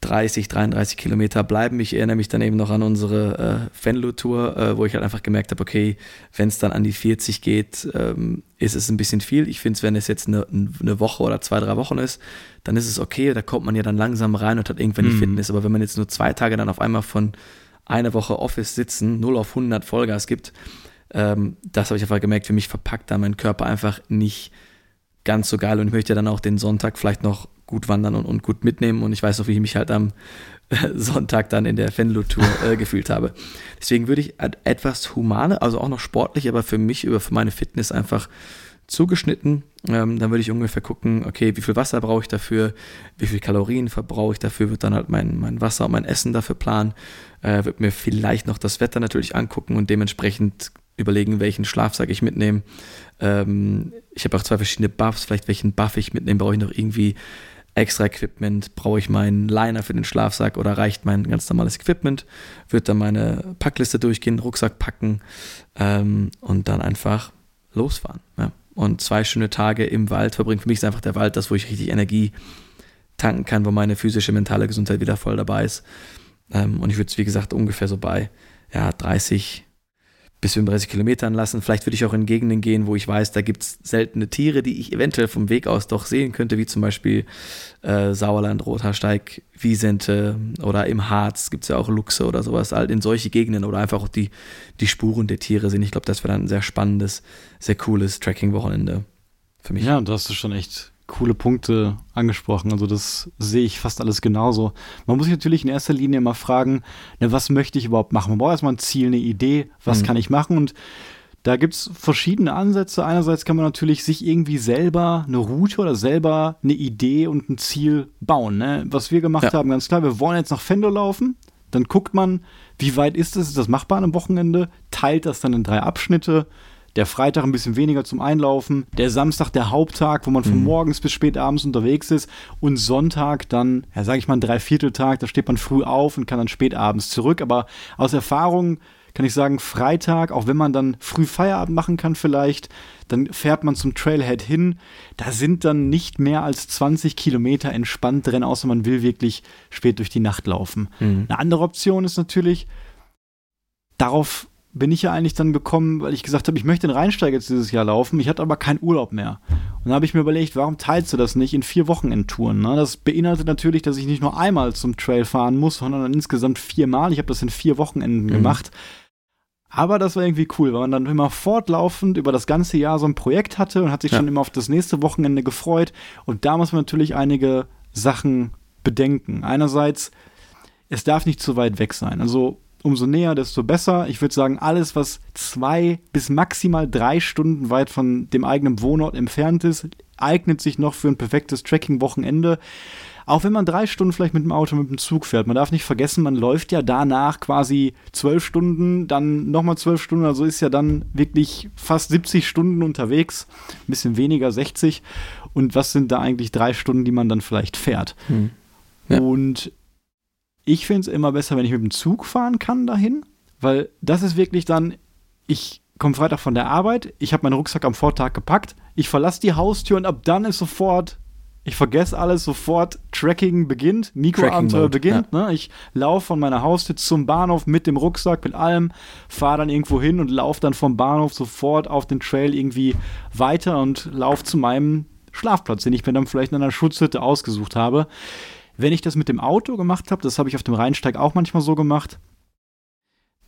30, 33 Kilometer bleiben. Ich erinnere mich dann eben noch an unsere äh, Venlo-Tour, äh, wo ich halt einfach gemerkt habe, okay, wenn es dann an die 40 geht, ähm, ist es ein bisschen viel. Ich finde es, wenn es jetzt eine, eine, Woche oder zwei, drei Wochen ist, dann ist es okay, da kommt man ja dann langsam rein und hat irgendwann mhm. die Fitness. Aber wenn man jetzt nur zwei Tage dann auf einmal von einer Woche Office sitzen, 0 auf 100 Vollgas gibt, ähm, das habe ich einfach gemerkt, für mich verpackt da mein Körper einfach nicht ganz so geil und ich möchte dann auch den Sonntag vielleicht noch gut wandern und, und gut mitnehmen. Und ich weiß noch, wie ich mich halt am Sonntag dann in der Venlo-Tour äh, gefühlt habe. Deswegen würde ich etwas humaner, also auch noch sportlich, aber für mich über für meine Fitness einfach zugeschnitten. Ähm, dann würde ich ungefähr gucken, okay, wie viel Wasser brauche ich dafür, wie viel Kalorien verbrauche ich dafür, wird dann halt mein, mein Wasser und mein Essen dafür planen, äh, würde mir vielleicht noch das Wetter natürlich angucken und dementsprechend überlegen, welchen Schlafsack ich mitnehme. Ähm, ich habe auch zwei verschiedene Buffs, vielleicht welchen Buff ich mitnehme, brauche ich noch irgendwie extra Equipment, brauche ich meinen Liner für den Schlafsack oder reicht mein ganz normales Equipment, würde dann meine Packliste durchgehen, Rucksack packen ähm, und dann einfach losfahren. Ja. Und zwei schöne Tage im Wald verbringen. Für mich ist einfach der Wald das, wo ich richtig Energie tanken kann, wo meine physische, mentale Gesundheit wieder voll dabei ist. Ähm, und ich würde es, wie gesagt, ungefähr so bei ja, 30, bis 35 Kilometern lassen. Vielleicht würde ich auch in Gegenden gehen, wo ich weiß, da gibt es seltene Tiere, die ich eventuell vom Weg aus doch sehen könnte, wie zum Beispiel äh, Sauerland, Rothaarsteig, Wiesente oder im Harz gibt es ja auch Luchse oder sowas, halt in solche Gegenden oder einfach auch die, die Spuren der Tiere sehen. Ich glaube, das wäre dann ein sehr spannendes, sehr cooles Tracking-Wochenende für mich. Ja, und du hast schon echt coole Punkte angesprochen. Also das sehe ich fast alles genauso. Man muss sich natürlich in erster Linie immer fragen, ne, was möchte ich überhaupt machen? Man braucht erstmal ein Ziel, eine Idee, was mhm. kann ich machen? Und da gibt es verschiedene Ansätze. Einerseits kann man natürlich sich irgendwie selber eine Route oder selber eine Idee und ein Ziel bauen. Ne? Was wir gemacht ja. haben, ganz klar, wir wollen jetzt nach Fendo laufen. Dann guckt man, wie weit ist es, ist das machbar am Wochenende, teilt das dann in drei Abschnitte der Freitag ein bisschen weniger zum Einlaufen, der Samstag der Haupttag, wo man von mhm. morgens bis spät abends unterwegs ist und Sonntag dann, ja, sage ich mal, ein Dreivierteltag, da steht man früh auf und kann dann spät abends zurück. Aber aus Erfahrung kann ich sagen, Freitag, auch wenn man dann früh Feierabend machen kann vielleicht, dann fährt man zum Trailhead hin. Da sind dann nicht mehr als 20 Kilometer entspannt drin, außer man will wirklich spät durch die Nacht laufen. Mhm. Eine andere Option ist natürlich, darauf bin ich ja eigentlich dann gekommen, weil ich gesagt habe, ich möchte den Rheinsteiger jetzt dieses Jahr laufen. Ich hatte aber keinen Urlaub mehr. Und dann habe ich mir überlegt, warum teilst du das nicht in vier Wochenendtouren? Ne? Das beinhaltet natürlich, dass ich nicht nur einmal zum Trail fahren muss, sondern dann insgesamt viermal. Ich habe das in vier Wochenenden mhm. gemacht. Aber das war irgendwie cool, weil man dann immer fortlaufend über das ganze Jahr so ein Projekt hatte und hat sich ja. schon immer auf das nächste Wochenende gefreut. Und da muss man natürlich einige Sachen bedenken. Einerseits, es darf nicht zu weit weg sein. Also umso näher, desto besser. Ich würde sagen, alles, was zwei bis maximal drei Stunden weit von dem eigenen Wohnort entfernt ist, eignet sich noch für ein perfektes Tracking-Wochenende. Auch wenn man drei Stunden vielleicht mit dem Auto, mit dem Zug fährt. Man darf nicht vergessen, man läuft ja danach quasi zwölf Stunden, dann nochmal zwölf Stunden, also ist ja dann wirklich fast 70 Stunden unterwegs. Ein bisschen weniger, 60. Und was sind da eigentlich drei Stunden, die man dann vielleicht fährt? Hm. Ja. Und ich finde es immer besser, wenn ich mit dem Zug fahren kann dahin, weil das ist wirklich dann, ich komme Freitag von der Arbeit, ich habe meinen Rucksack am Vortag gepackt, ich verlasse die Haustür und ab dann ist sofort, ich vergesse alles, sofort Tracking beginnt, Mikroabenteuer beginnt. Ja. Ne? Ich laufe von meiner Haustür zum Bahnhof mit dem Rucksack, mit allem, fahre dann irgendwo hin und laufe dann vom Bahnhof sofort auf den Trail irgendwie weiter und laufe zu meinem Schlafplatz, den ich mir dann vielleicht in einer Schutzhütte ausgesucht habe. Wenn ich das mit dem Auto gemacht habe, das habe ich auf dem Rheinsteig auch manchmal so gemacht,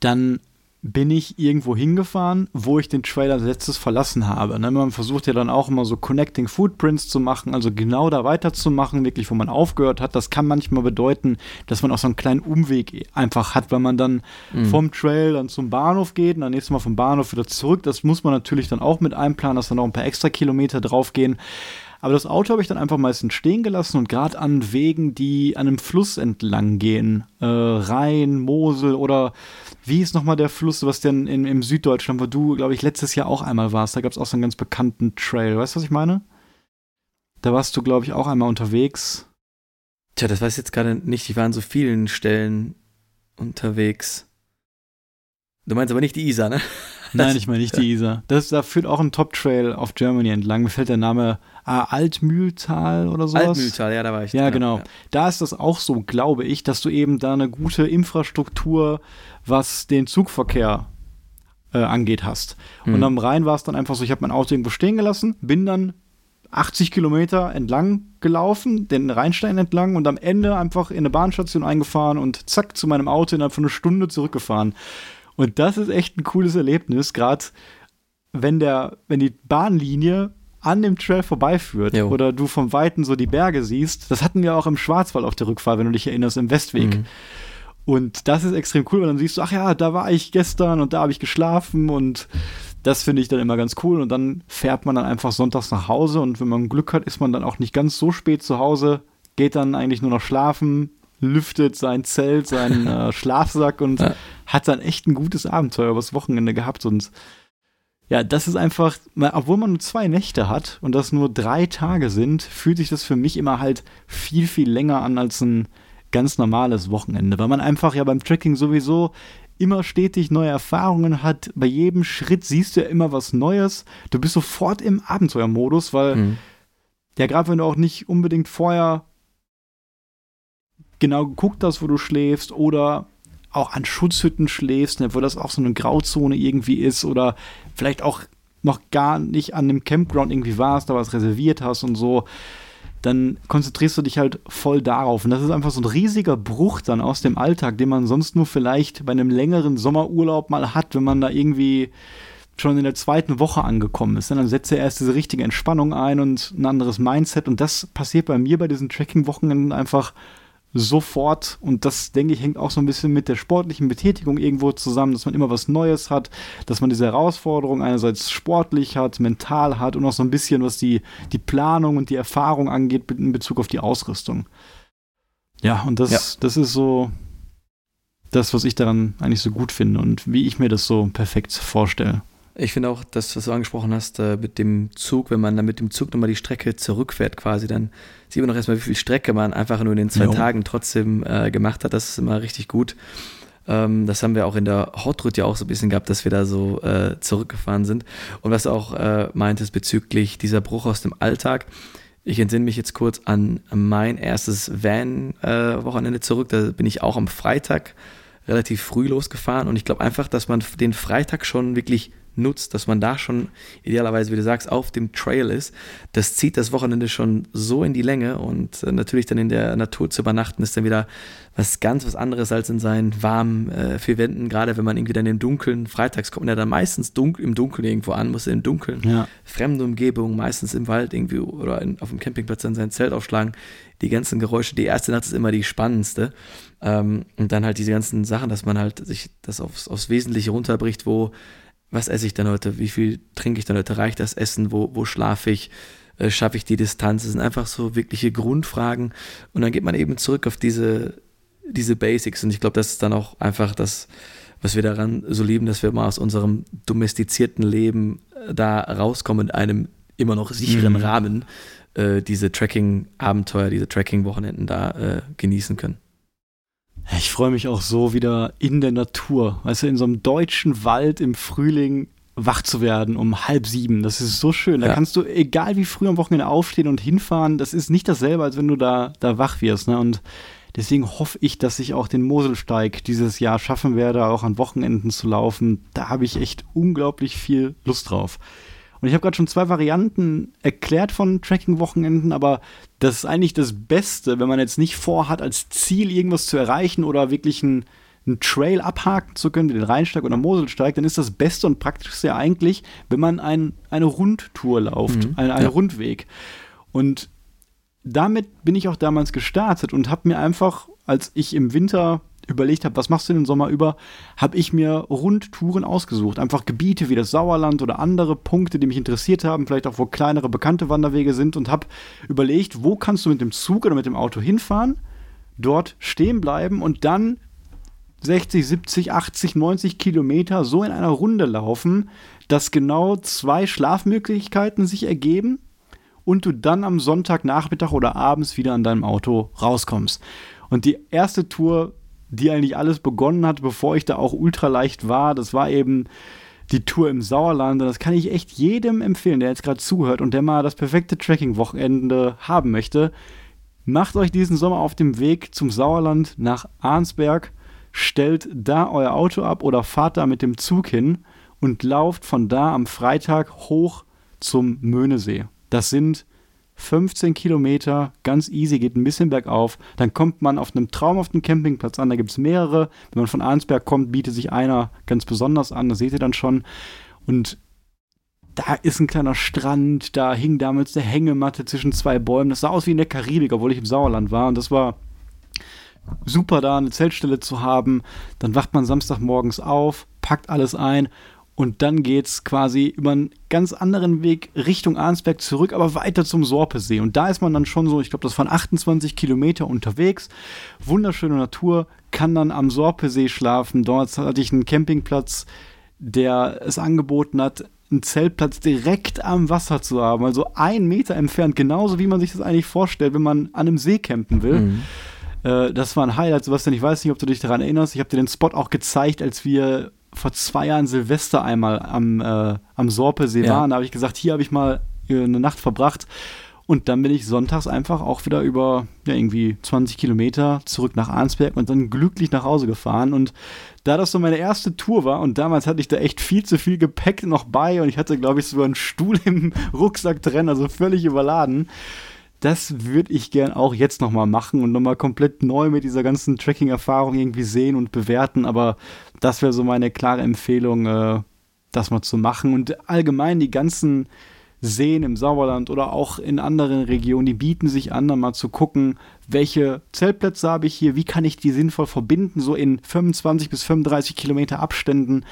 dann bin ich irgendwo hingefahren, wo ich den Trailer als letztes verlassen habe. Ne? Man versucht ja dann auch immer so Connecting Footprints zu machen, also genau da weiterzumachen, wirklich, wo man aufgehört hat. Das kann manchmal bedeuten, dass man auch so einen kleinen Umweg einfach hat, wenn man dann mhm. vom Trail dann zum Bahnhof geht und dann nächstes Mal vom Bahnhof wieder zurück. Das muss man natürlich dann auch mit einplanen, dass dann noch ein paar extra Kilometer draufgehen. Aber das Auto habe ich dann einfach meistens stehen gelassen und gerade an Wegen, die an einem Fluss entlang gehen, äh, Rhein, Mosel oder wie ist nochmal der Fluss, was denn in, im Süddeutschland, wo du, glaube ich, letztes Jahr auch einmal warst, da gab es auch so einen ganz bekannten Trail. Weißt du, was ich meine? Da warst du, glaube ich, auch einmal unterwegs. Tja, das weiß ich jetzt gerade nicht. Ich war an so vielen Stellen unterwegs. Du meinst aber nicht die Isar, ne? Nein, ich meine nicht die Isar. Das, da führt auch ein Top-Trail auf Germany entlang. Mir fällt der Name ah, Altmühltal oder sowas. Altmühltal, ja, da war ich. Ja, genau. genau. Ja. Da ist das auch so, glaube ich, dass du eben da eine gute Infrastruktur, was den Zugverkehr äh, angeht, hast. Mhm. Und am Rhein war es dann einfach so, ich habe mein Auto irgendwo stehen gelassen, bin dann 80 Kilometer entlang gelaufen, den Rheinstein entlang und am Ende einfach in eine Bahnstation eingefahren und zack zu meinem Auto innerhalb von einer Stunde zurückgefahren. Und das ist echt ein cooles Erlebnis, gerade wenn der, wenn die Bahnlinie an dem Trail vorbeiführt jo. oder du vom Weiten so die Berge siehst. Das hatten wir auch im Schwarzwald auf der Rückfahrt, wenn du dich erinnerst, im Westweg. Mhm. Und das ist extrem cool, weil dann siehst du, ach ja, da war ich gestern und da habe ich geschlafen und das finde ich dann immer ganz cool. Und dann fährt man dann einfach sonntags nach Hause und wenn man Glück hat, ist man dann auch nicht ganz so spät zu Hause, geht dann eigentlich nur noch schlafen, lüftet sein Zelt, seinen äh, Schlafsack und ja. hat dann echt ein gutes Abenteuer übers Wochenende gehabt. Und ja, das ist einfach, obwohl man nur zwei Nächte hat und das nur drei Tage sind, fühlt sich das für mich immer halt viel, viel länger an als ein ganz normales Wochenende, weil man einfach ja beim Trekking sowieso immer stetig neue Erfahrungen hat. Bei jedem Schritt siehst du ja immer was Neues. Du bist sofort im Abenteuermodus, weil mhm. ja, gerade wenn du auch nicht unbedingt vorher genau geguckt hast, wo du schläfst oder auch an Schutzhütten schläfst, ne, wo das auch so eine Grauzone irgendwie ist oder vielleicht auch noch gar nicht an dem Campground irgendwie warst, da was reserviert hast und so, dann konzentrierst du dich halt voll darauf. Und das ist einfach so ein riesiger Bruch dann aus dem Alltag, den man sonst nur vielleicht bei einem längeren Sommerurlaub mal hat, wenn man da irgendwie schon in der zweiten Woche angekommen ist. Dann setzt er erst diese richtige Entspannung ein und ein anderes Mindset. Und das passiert bei mir bei diesen Tracking-Wochenenden einfach sofort. Und das, denke ich, hängt auch so ein bisschen mit der sportlichen Betätigung irgendwo zusammen, dass man immer was Neues hat, dass man diese Herausforderung einerseits sportlich hat, mental hat und auch so ein bisschen, was die, die Planung und die Erfahrung angeht in Bezug auf die Ausrüstung. Ja, und das, ja. das ist so das, was ich daran eigentlich so gut finde und wie ich mir das so perfekt vorstelle. Ich finde auch, das, was du angesprochen hast, äh, mit dem Zug, wenn man dann mit dem Zug nochmal die Strecke zurückfährt, quasi, dann sieht man noch erstmal, wie viel Strecke man einfach nur in den zwei jo. Tagen trotzdem äh, gemacht hat. Das ist immer richtig gut. Ähm, das haben wir auch in der Hot Route ja auch so ein bisschen gehabt, dass wir da so äh, zurückgefahren sind. Und was du auch äh, meintest bezüglich dieser Bruch aus dem Alltag. Ich entsinne mich jetzt kurz an mein erstes Van-Wochenende äh, zurück. Da bin ich auch am Freitag relativ früh losgefahren und ich glaube einfach, dass man den Freitag schon wirklich nutzt, dass man da schon idealerweise, wie du sagst, auf dem Trail ist. Das zieht das Wochenende schon so in die Länge und äh, natürlich dann in der Natur zu übernachten ist dann wieder was ganz was anderes als in seinen warmen äh, vier Wänden, gerade wenn man irgendwie dann im Dunkeln, freitags kommt man ja dann meistens dunkel, im Dunkeln irgendwo an, muss im Dunkeln, ja. fremde Umgebung, meistens im Wald irgendwie oder in, auf dem Campingplatz dann sein Zelt aufschlagen, die ganzen Geräusche, die erste Nacht ist immer die spannendste ähm, und dann halt diese ganzen Sachen, dass man halt sich das aufs, aufs Wesentliche runterbricht, wo was esse ich dann heute, wie viel trinke ich dann heute, reicht das Essen, wo, wo schlafe ich, äh, schaffe ich die Distanz, das sind einfach so wirkliche Grundfragen. Und dann geht man eben zurück auf diese, diese Basics. Und ich glaube, das ist dann auch einfach das, was wir daran so lieben, dass wir mal aus unserem domestizierten Leben äh, da rauskommen in einem immer noch sicheren mhm. Rahmen, äh, diese Tracking-Abenteuer, diese Tracking-Wochenenden da äh, genießen können. Ich freue mich auch so wieder in der Natur, weißt du, in so einem deutschen Wald im Frühling wach zu werden um halb sieben. Das ist so schön. Da ja. kannst du, egal wie früh am Wochenende aufstehen und hinfahren, das ist nicht dasselbe, als wenn du da, da wach wirst. Ne? Und deswegen hoffe ich, dass ich auch den Moselsteig dieses Jahr schaffen werde, auch an Wochenenden zu laufen. Da habe ich echt unglaublich viel Lust drauf. Und ich habe gerade schon zwei Varianten erklärt von Tracking-Wochenenden, aber das ist eigentlich das Beste, wenn man jetzt nicht vorhat, als Ziel irgendwas zu erreichen oder wirklich einen, einen Trail abhaken zu können, wie den Rheinsteig oder Moselsteig, dann ist das Beste und Praktischste ja eigentlich, wenn man ein, eine Rundtour lauft, mhm. einen, einen ja. Rundweg. Und damit bin ich auch damals gestartet und habe mir einfach, als ich im Winter überlegt habe, was machst du den Sommer über, habe ich mir Rundtouren ausgesucht. Einfach Gebiete wie das Sauerland oder andere Punkte, die mich interessiert haben, vielleicht auch wo kleinere bekannte Wanderwege sind und habe überlegt, wo kannst du mit dem Zug oder mit dem Auto hinfahren, dort stehen bleiben und dann 60, 70, 80, 90 Kilometer so in einer Runde laufen, dass genau zwei Schlafmöglichkeiten sich ergeben und du dann am Sonntagnachmittag oder abends wieder an deinem Auto rauskommst. Und die erste Tour die eigentlich alles begonnen hat, bevor ich da auch ultraleicht war. Das war eben die Tour im Sauerland. Und das kann ich echt jedem empfehlen, der jetzt gerade zuhört und der mal das perfekte Tracking-Wochenende haben möchte. Macht euch diesen Sommer auf dem Weg zum Sauerland nach Arnsberg, stellt da euer Auto ab oder fahrt da mit dem Zug hin und lauft von da am Freitag hoch zum Möhnesee. Das sind 15 Kilometer, ganz easy, geht ein bisschen bergauf. Dann kommt man auf einem traumhaften Campingplatz an, da gibt es mehrere. Wenn man von Arnsberg kommt, bietet sich einer ganz besonders an, das seht ihr dann schon. Und da ist ein kleiner Strand, da hing damals eine Hängematte zwischen zwei Bäumen. Das sah aus wie in der Karibik, obwohl ich im Sauerland war. Und das war super, da eine Zeltstelle zu haben. Dann wacht man Samstagmorgens auf, packt alles ein und dann geht es quasi über einen ganz anderen Weg Richtung Arnsberg zurück, aber weiter zum Sorpesee. Und da ist man dann schon so, ich glaube, das waren 28 Kilometer unterwegs. Wunderschöne Natur, kann dann am Sorpesee schlafen. Dort hatte ich einen Campingplatz, der es angeboten hat, einen Zeltplatz direkt am Wasser zu haben, also einen Meter entfernt, genauso wie man sich das eigentlich vorstellt, wenn man an einem See campen will. Mhm. Äh, das war ein Highlight, Sebastian. Ich weiß nicht, ob du dich daran erinnerst. Ich habe dir den Spot auch gezeigt, als wir vor zwei Jahren Silvester einmal am, äh, am Sorpesee ja. waren. Da habe ich gesagt, hier habe ich mal äh, eine Nacht verbracht. Und dann bin ich sonntags einfach auch wieder über ja, irgendwie 20 Kilometer zurück nach Arnsberg und dann glücklich nach Hause gefahren. Und da das so meine erste Tour war und damals hatte ich da echt viel zu viel Gepäck noch bei und ich hatte, glaube ich, sogar einen Stuhl im Rucksack drin, also völlig überladen das würde ich gern auch jetzt nochmal machen und nochmal komplett neu mit dieser ganzen Tracking-Erfahrung irgendwie sehen und bewerten. Aber das wäre so meine klare Empfehlung, äh, das mal zu machen. Und allgemein die ganzen Seen im Sauerland oder auch in anderen Regionen, die bieten sich an, dann mal zu gucken, welche Zeltplätze habe ich hier, wie kann ich die sinnvoll verbinden, so in 25 bis 35 Kilometer Abständen.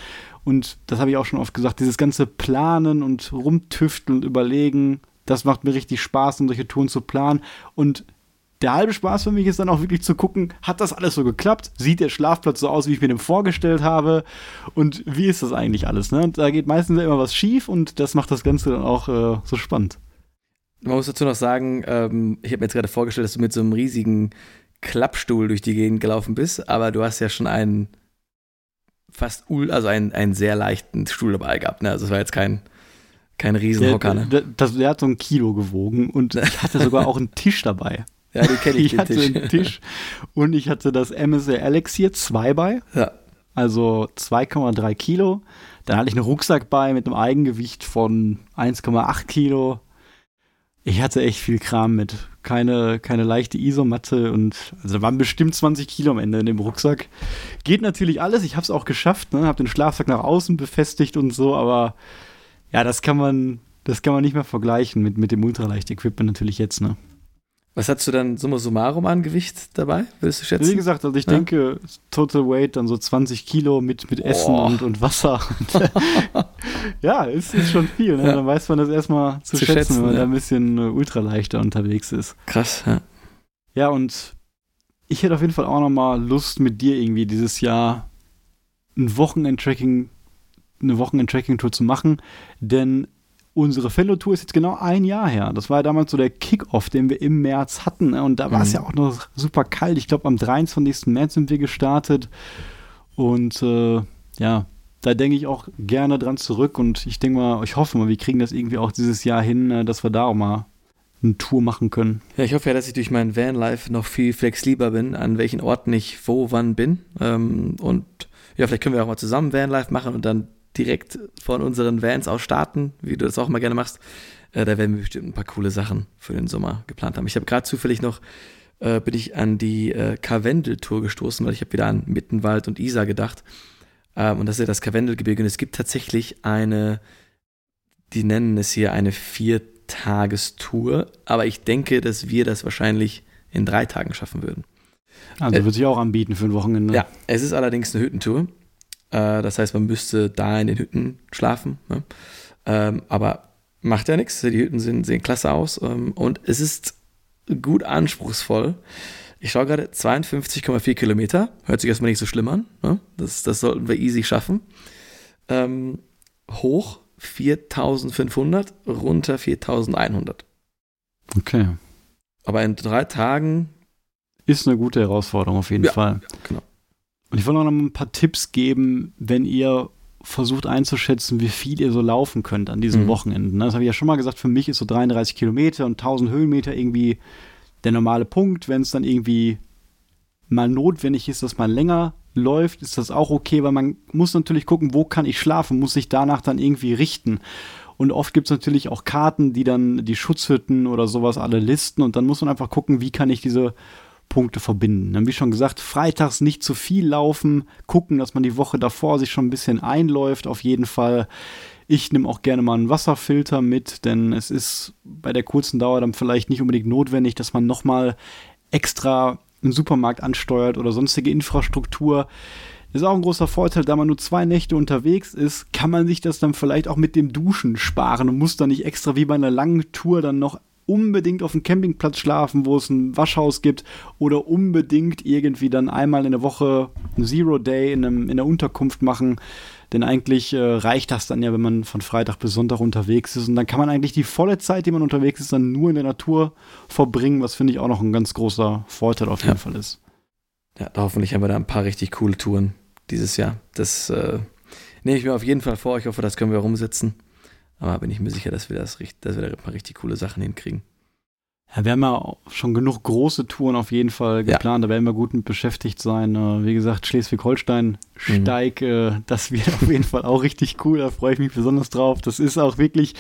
Und das habe ich auch schon oft gesagt, dieses ganze Planen und Rumtüfteln und Überlegen, das macht mir richtig Spaß, um solche Touren zu planen. Und der halbe Spaß für mich ist dann auch wirklich zu gucken, hat das alles so geklappt? Sieht der Schlafplatz so aus, wie ich mir den vorgestellt habe? Und wie ist das eigentlich alles? Ne? Da geht meistens immer was schief und das macht das Ganze dann auch äh, so spannend. Man muss dazu noch sagen, ähm, ich habe mir jetzt gerade vorgestellt, dass du mit so einem riesigen Klappstuhl durch die Gegend gelaufen bist, aber du hast ja schon einen fast, also einen, einen sehr leichten Stuhl dabei gehabt. Ne? Also es war jetzt kein, kein Riesenhocker, ne? Der, das, der hat so ein Kilo gewogen und ich hatte sogar auch einen Tisch dabei. Ja, den kenne ich. Ich hatte Tisch. einen Tisch und ich hatte das MSR Elixir 2 bei. Ja. Also 2,3 Kilo. Dann hatte ich einen Rucksack bei mit einem Eigengewicht von 1,8 Kilo. Ich hatte echt viel Kram mit. Keine, keine leichte Isomatte und also waren bestimmt 20 Kilo am Ende in dem Rucksack. Geht natürlich alles. Ich habe es auch geschafft. Ne? Habe den Schlafsack nach außen befestigt und so, aber ja, das kann man, das kann man nicht mehr vergleichen mit, mit dem Ultraleicht-Equipment natürlich jetzt, ne? Was hast du dann summa summarum an Gewicht dabei, würdest du schätzen? Wie gesagt, also ich ja? denke, Total Weight dann so 20 Kilo mit, mit Essen und, und Wasser. ja, ist, ist schon viel. Ne? Ja. Dann weiß man das erstmal zu, zu schätzen, schätzen, wenn man ja. da ein bisschen äh, ultraleichter unterwegs ist. Krass, ja. Ja, und ich hätte auf jeden Fall auch noch mal Lust, mit dir irgendwie dieses Jahr ein Wochenend-Tracking eine Wochenend-Tracking-Tour zu machen, denn unsere Fellow-Tour ist jetzt genau ein Jahr her. Das war ja damals so der Kick-Off, den wir im März hatten. Ne? Und da war es mhm. ja auch noch super kalt. Ich glaube, am 23. März sind wir gestartet. Und äh, ja, da denke ich auch gerne dran zurück. Und ich denke mal, ich hoffe mal, wir kriegen das irgendwie auch dieses Jahr hin, äh, dass wir da auch mal eine Tour machen können. Ja, ich hoffe ja, dass ich durch mein Vanlife noch viel flexibler bin, an welchen Orten ich wo, wann bin. Ähm, und ja, vielleicht können wir auch mal zusammen Vanlife machen und dann direkt von unseren Vans aus starten, wie du das auch mal gerne machst. Äh, da werden wir bestimmt ein paar coole Sachen für den Sommer geplant haben. Ich habe gerade zufällig noch, äh, bin ich an die äh, Karwendel-Tour gestoßen, weil ich habe wieder an Mittenwald und Isar gedacht. Ähm, und das ist ja das Karwendelgebirge. Und es gibt tatsächlich eine, die nennen es hier eine Viertagestour. Aber ich denke, dass wir das wahrscheinlich in drei Tagen schaffen würden. Also würde sich auch anbieten für ein Wochenende. Ja, es ist allerdings eine Hüttentour. Äh, das heißt, man müsste da in den Hütten schlafen. Ne? Ähm, aber macht ja nichts. Die Hütten sind, sehen klasse aus. Ähm, und es ist gut anspruchsvoll. Ich schaue gerade 52,4 Kilometer. Hört sich erstmal nicht so schlimm an. Ne? Das, das sollten wir easy schaffen. Ähm, hoch 4500, runter 4100. Okay. Aber in drei Tagen. Ist eine gute Herausforderung auf jeden ja, Fall. Genau. Und ich wollte noch ein paar Tipps geben, wenn ihr versucht einzuschätzen, wie viel ihr so laufen könnt an diesen mhm. Wochenenden. Das habe ich ja schon mal gesagt, für mich ist so 33 Kilometer und 1000 Höhenmeter irgendwie der normale Punkt. Wenn es dann irgendwie mal notwendig ist, dass man länger läuft, ist das auch okay, weil man muss natürlich gucken, wo kann ich schlafen, muss sich danach dann irgendwie richten. Und oft gibt es natürlich auch Karten, die dann die Schutzhütten oder sowas alle listen und dann muss man einfach gucken, wie kann ich diese Punkte verbinden. Wie schon gesagt, freitags nicht zu viel laufen, gucken, dass man die Woche davor sich schon ein bisschen einläuft, auf jeden Fall. Ich nehme auch gerne mal einen Wasserfilter mit, denn es ist bei der kurzen Dauer dann vielleicht nicht unbedingt notwendig, dass man nochmal extra einen Supermarkt ansteuert oder sonstige Infrastruktur. Das ist auch ein großer Vorteil, da man nur zwei Nächte unterwegs ist, kann man sich das dann vielleicht auch mit dem Duschen sparen und muss dann nicht extra wie bei einer langen Tour dann noch unbedingt auf dem Campingplatz schlafen, wo es ein Waschhaus gibt oder unbedingt irgendwie dann einmal in der Woche ein Zero Day in, einem, in der Unterkunft machen. Denn eigentlich äh, reicht das dann ja, wenn man von Freitag bis Sonntag unterwegs ist. Und dann kann man eigentlich die volle Zeit, die man unterwegs ist, dann nur in der Natur verbringen, was finde ich auch noch ein ganz großer Vorteil auf jeden ja. Fall ist. Ja, hoffentlich haben wir da ein paar richtig coole Touren dieses Jahr. Das äh, nehme ich mir auf jeden Fall vor. Ich hoffe, das können wir auch umsetzen. Aber bin ich mir sicher, dass wir das dass wir da mal richtig coole Sachen hinkriegen. Ja, wir haben ja schon genug große Touren auf jeden Fall geplant, ja. da werden wir gut mit beschäftigt sein. Äh, wie gesagt, Schleswig-Holstein, Steig, mhm. das wird auf jeden Fall auch richtig cool, da freue ich mich besonders drauf. Das ist auch wirklich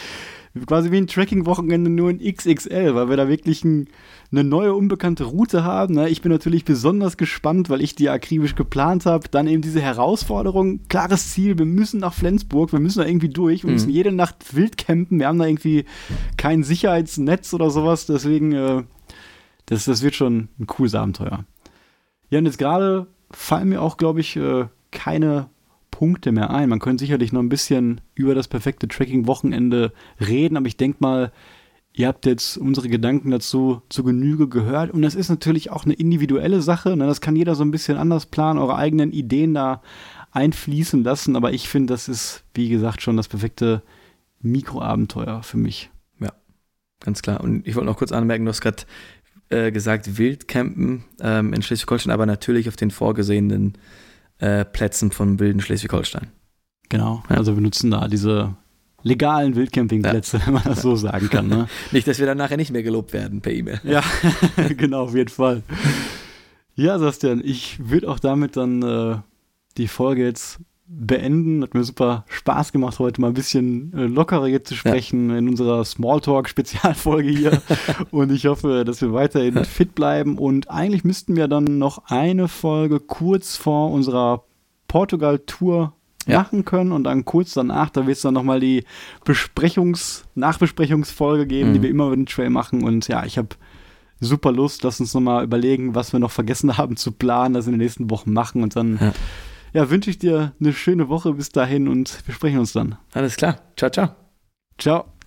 quasi wie ein Tracking-Wochenende nur in XXL, weil wir da wirklich ein, eine neue, unbekannte Route haben. Ne? Ich bin natürlich besonders gespannt, weil ich die akribisch geplant habe. Dann eben diese Herausforderung, klares Ziel, wir müssen nach Flensburg, wir müssen da irgendwie durch, wir mhm. müssen jede Nacht wild campen, wir haben da irgendwie kein Sicherheitsnetz oder sowas, deswegen, äh, das, das wird schon ein cooles Abenteuer. Ja, und jetzt gerade fallen mir auch, glaube ich, äh, keine Punkte mehr ein. Man könnte sicherlich noch ein bisschen über das perfekte Tracking-Wochenende reden, aber ich denke mal, ihr habt jetzt unsere Gedanken dazu zu Genüge gehört. Und das ist natürlich auch eine individuelle Sache. Ne? Das kann jeder so ein bisschen anders planen, eure eigenen Ideen da einfließen lassen. Aber ich finde, das ist, wie gesagt, schon das perfekte Mikroabenteuer für mich. Ja, ganz klar. Und ich wollte noch kurz anmerken, du hast gerade äh, gesagt, Wildcampen ähm, in Schleswig-Holstein, aber natürlich auf den vorgesehenen äh, Plätzen von wilden Schleswig-Holstein. Genau, ja. also wir nutzen da diese legalen Wildcampingplätze, ja. wenn man das so sagen kann. Ne? nicht, dass wir dann nachher nicht mehr gelobt werden per E-Mail. Ja, genau, auf jeden Fall. Ja, Sebastian, ich würde auch damit dann äh, die Folge jetzt beenden. Hat mir super Spaß gemacht, heute mal ein bisschen äh, lockerer hier zu sprechen ja. in unserer Smalltalk-Spezialfolge hier. und ich hoffe, dass wir weiterhin fit bleiben. Und eigentlich müssten wir dann noch eine Folge kurz vor unserer Portugal-Tour ja. machen können und dann kurz danach, da wird es dann nochmal die Besprechungs-, Nachbesprechungsfolge geben, mhm. die wir immer über den Trail machen. Und ja, ich habe super Lust. Lass uns nochmal überlegen, was wir noch vergessen haben zu planen, das in den nächsten Wochen machen und dann ja ja, wünsche ich dir eine schöne Woche bis dahin und wir sprechen uns dann. Alles klar. Ciao, ciao. Ciao.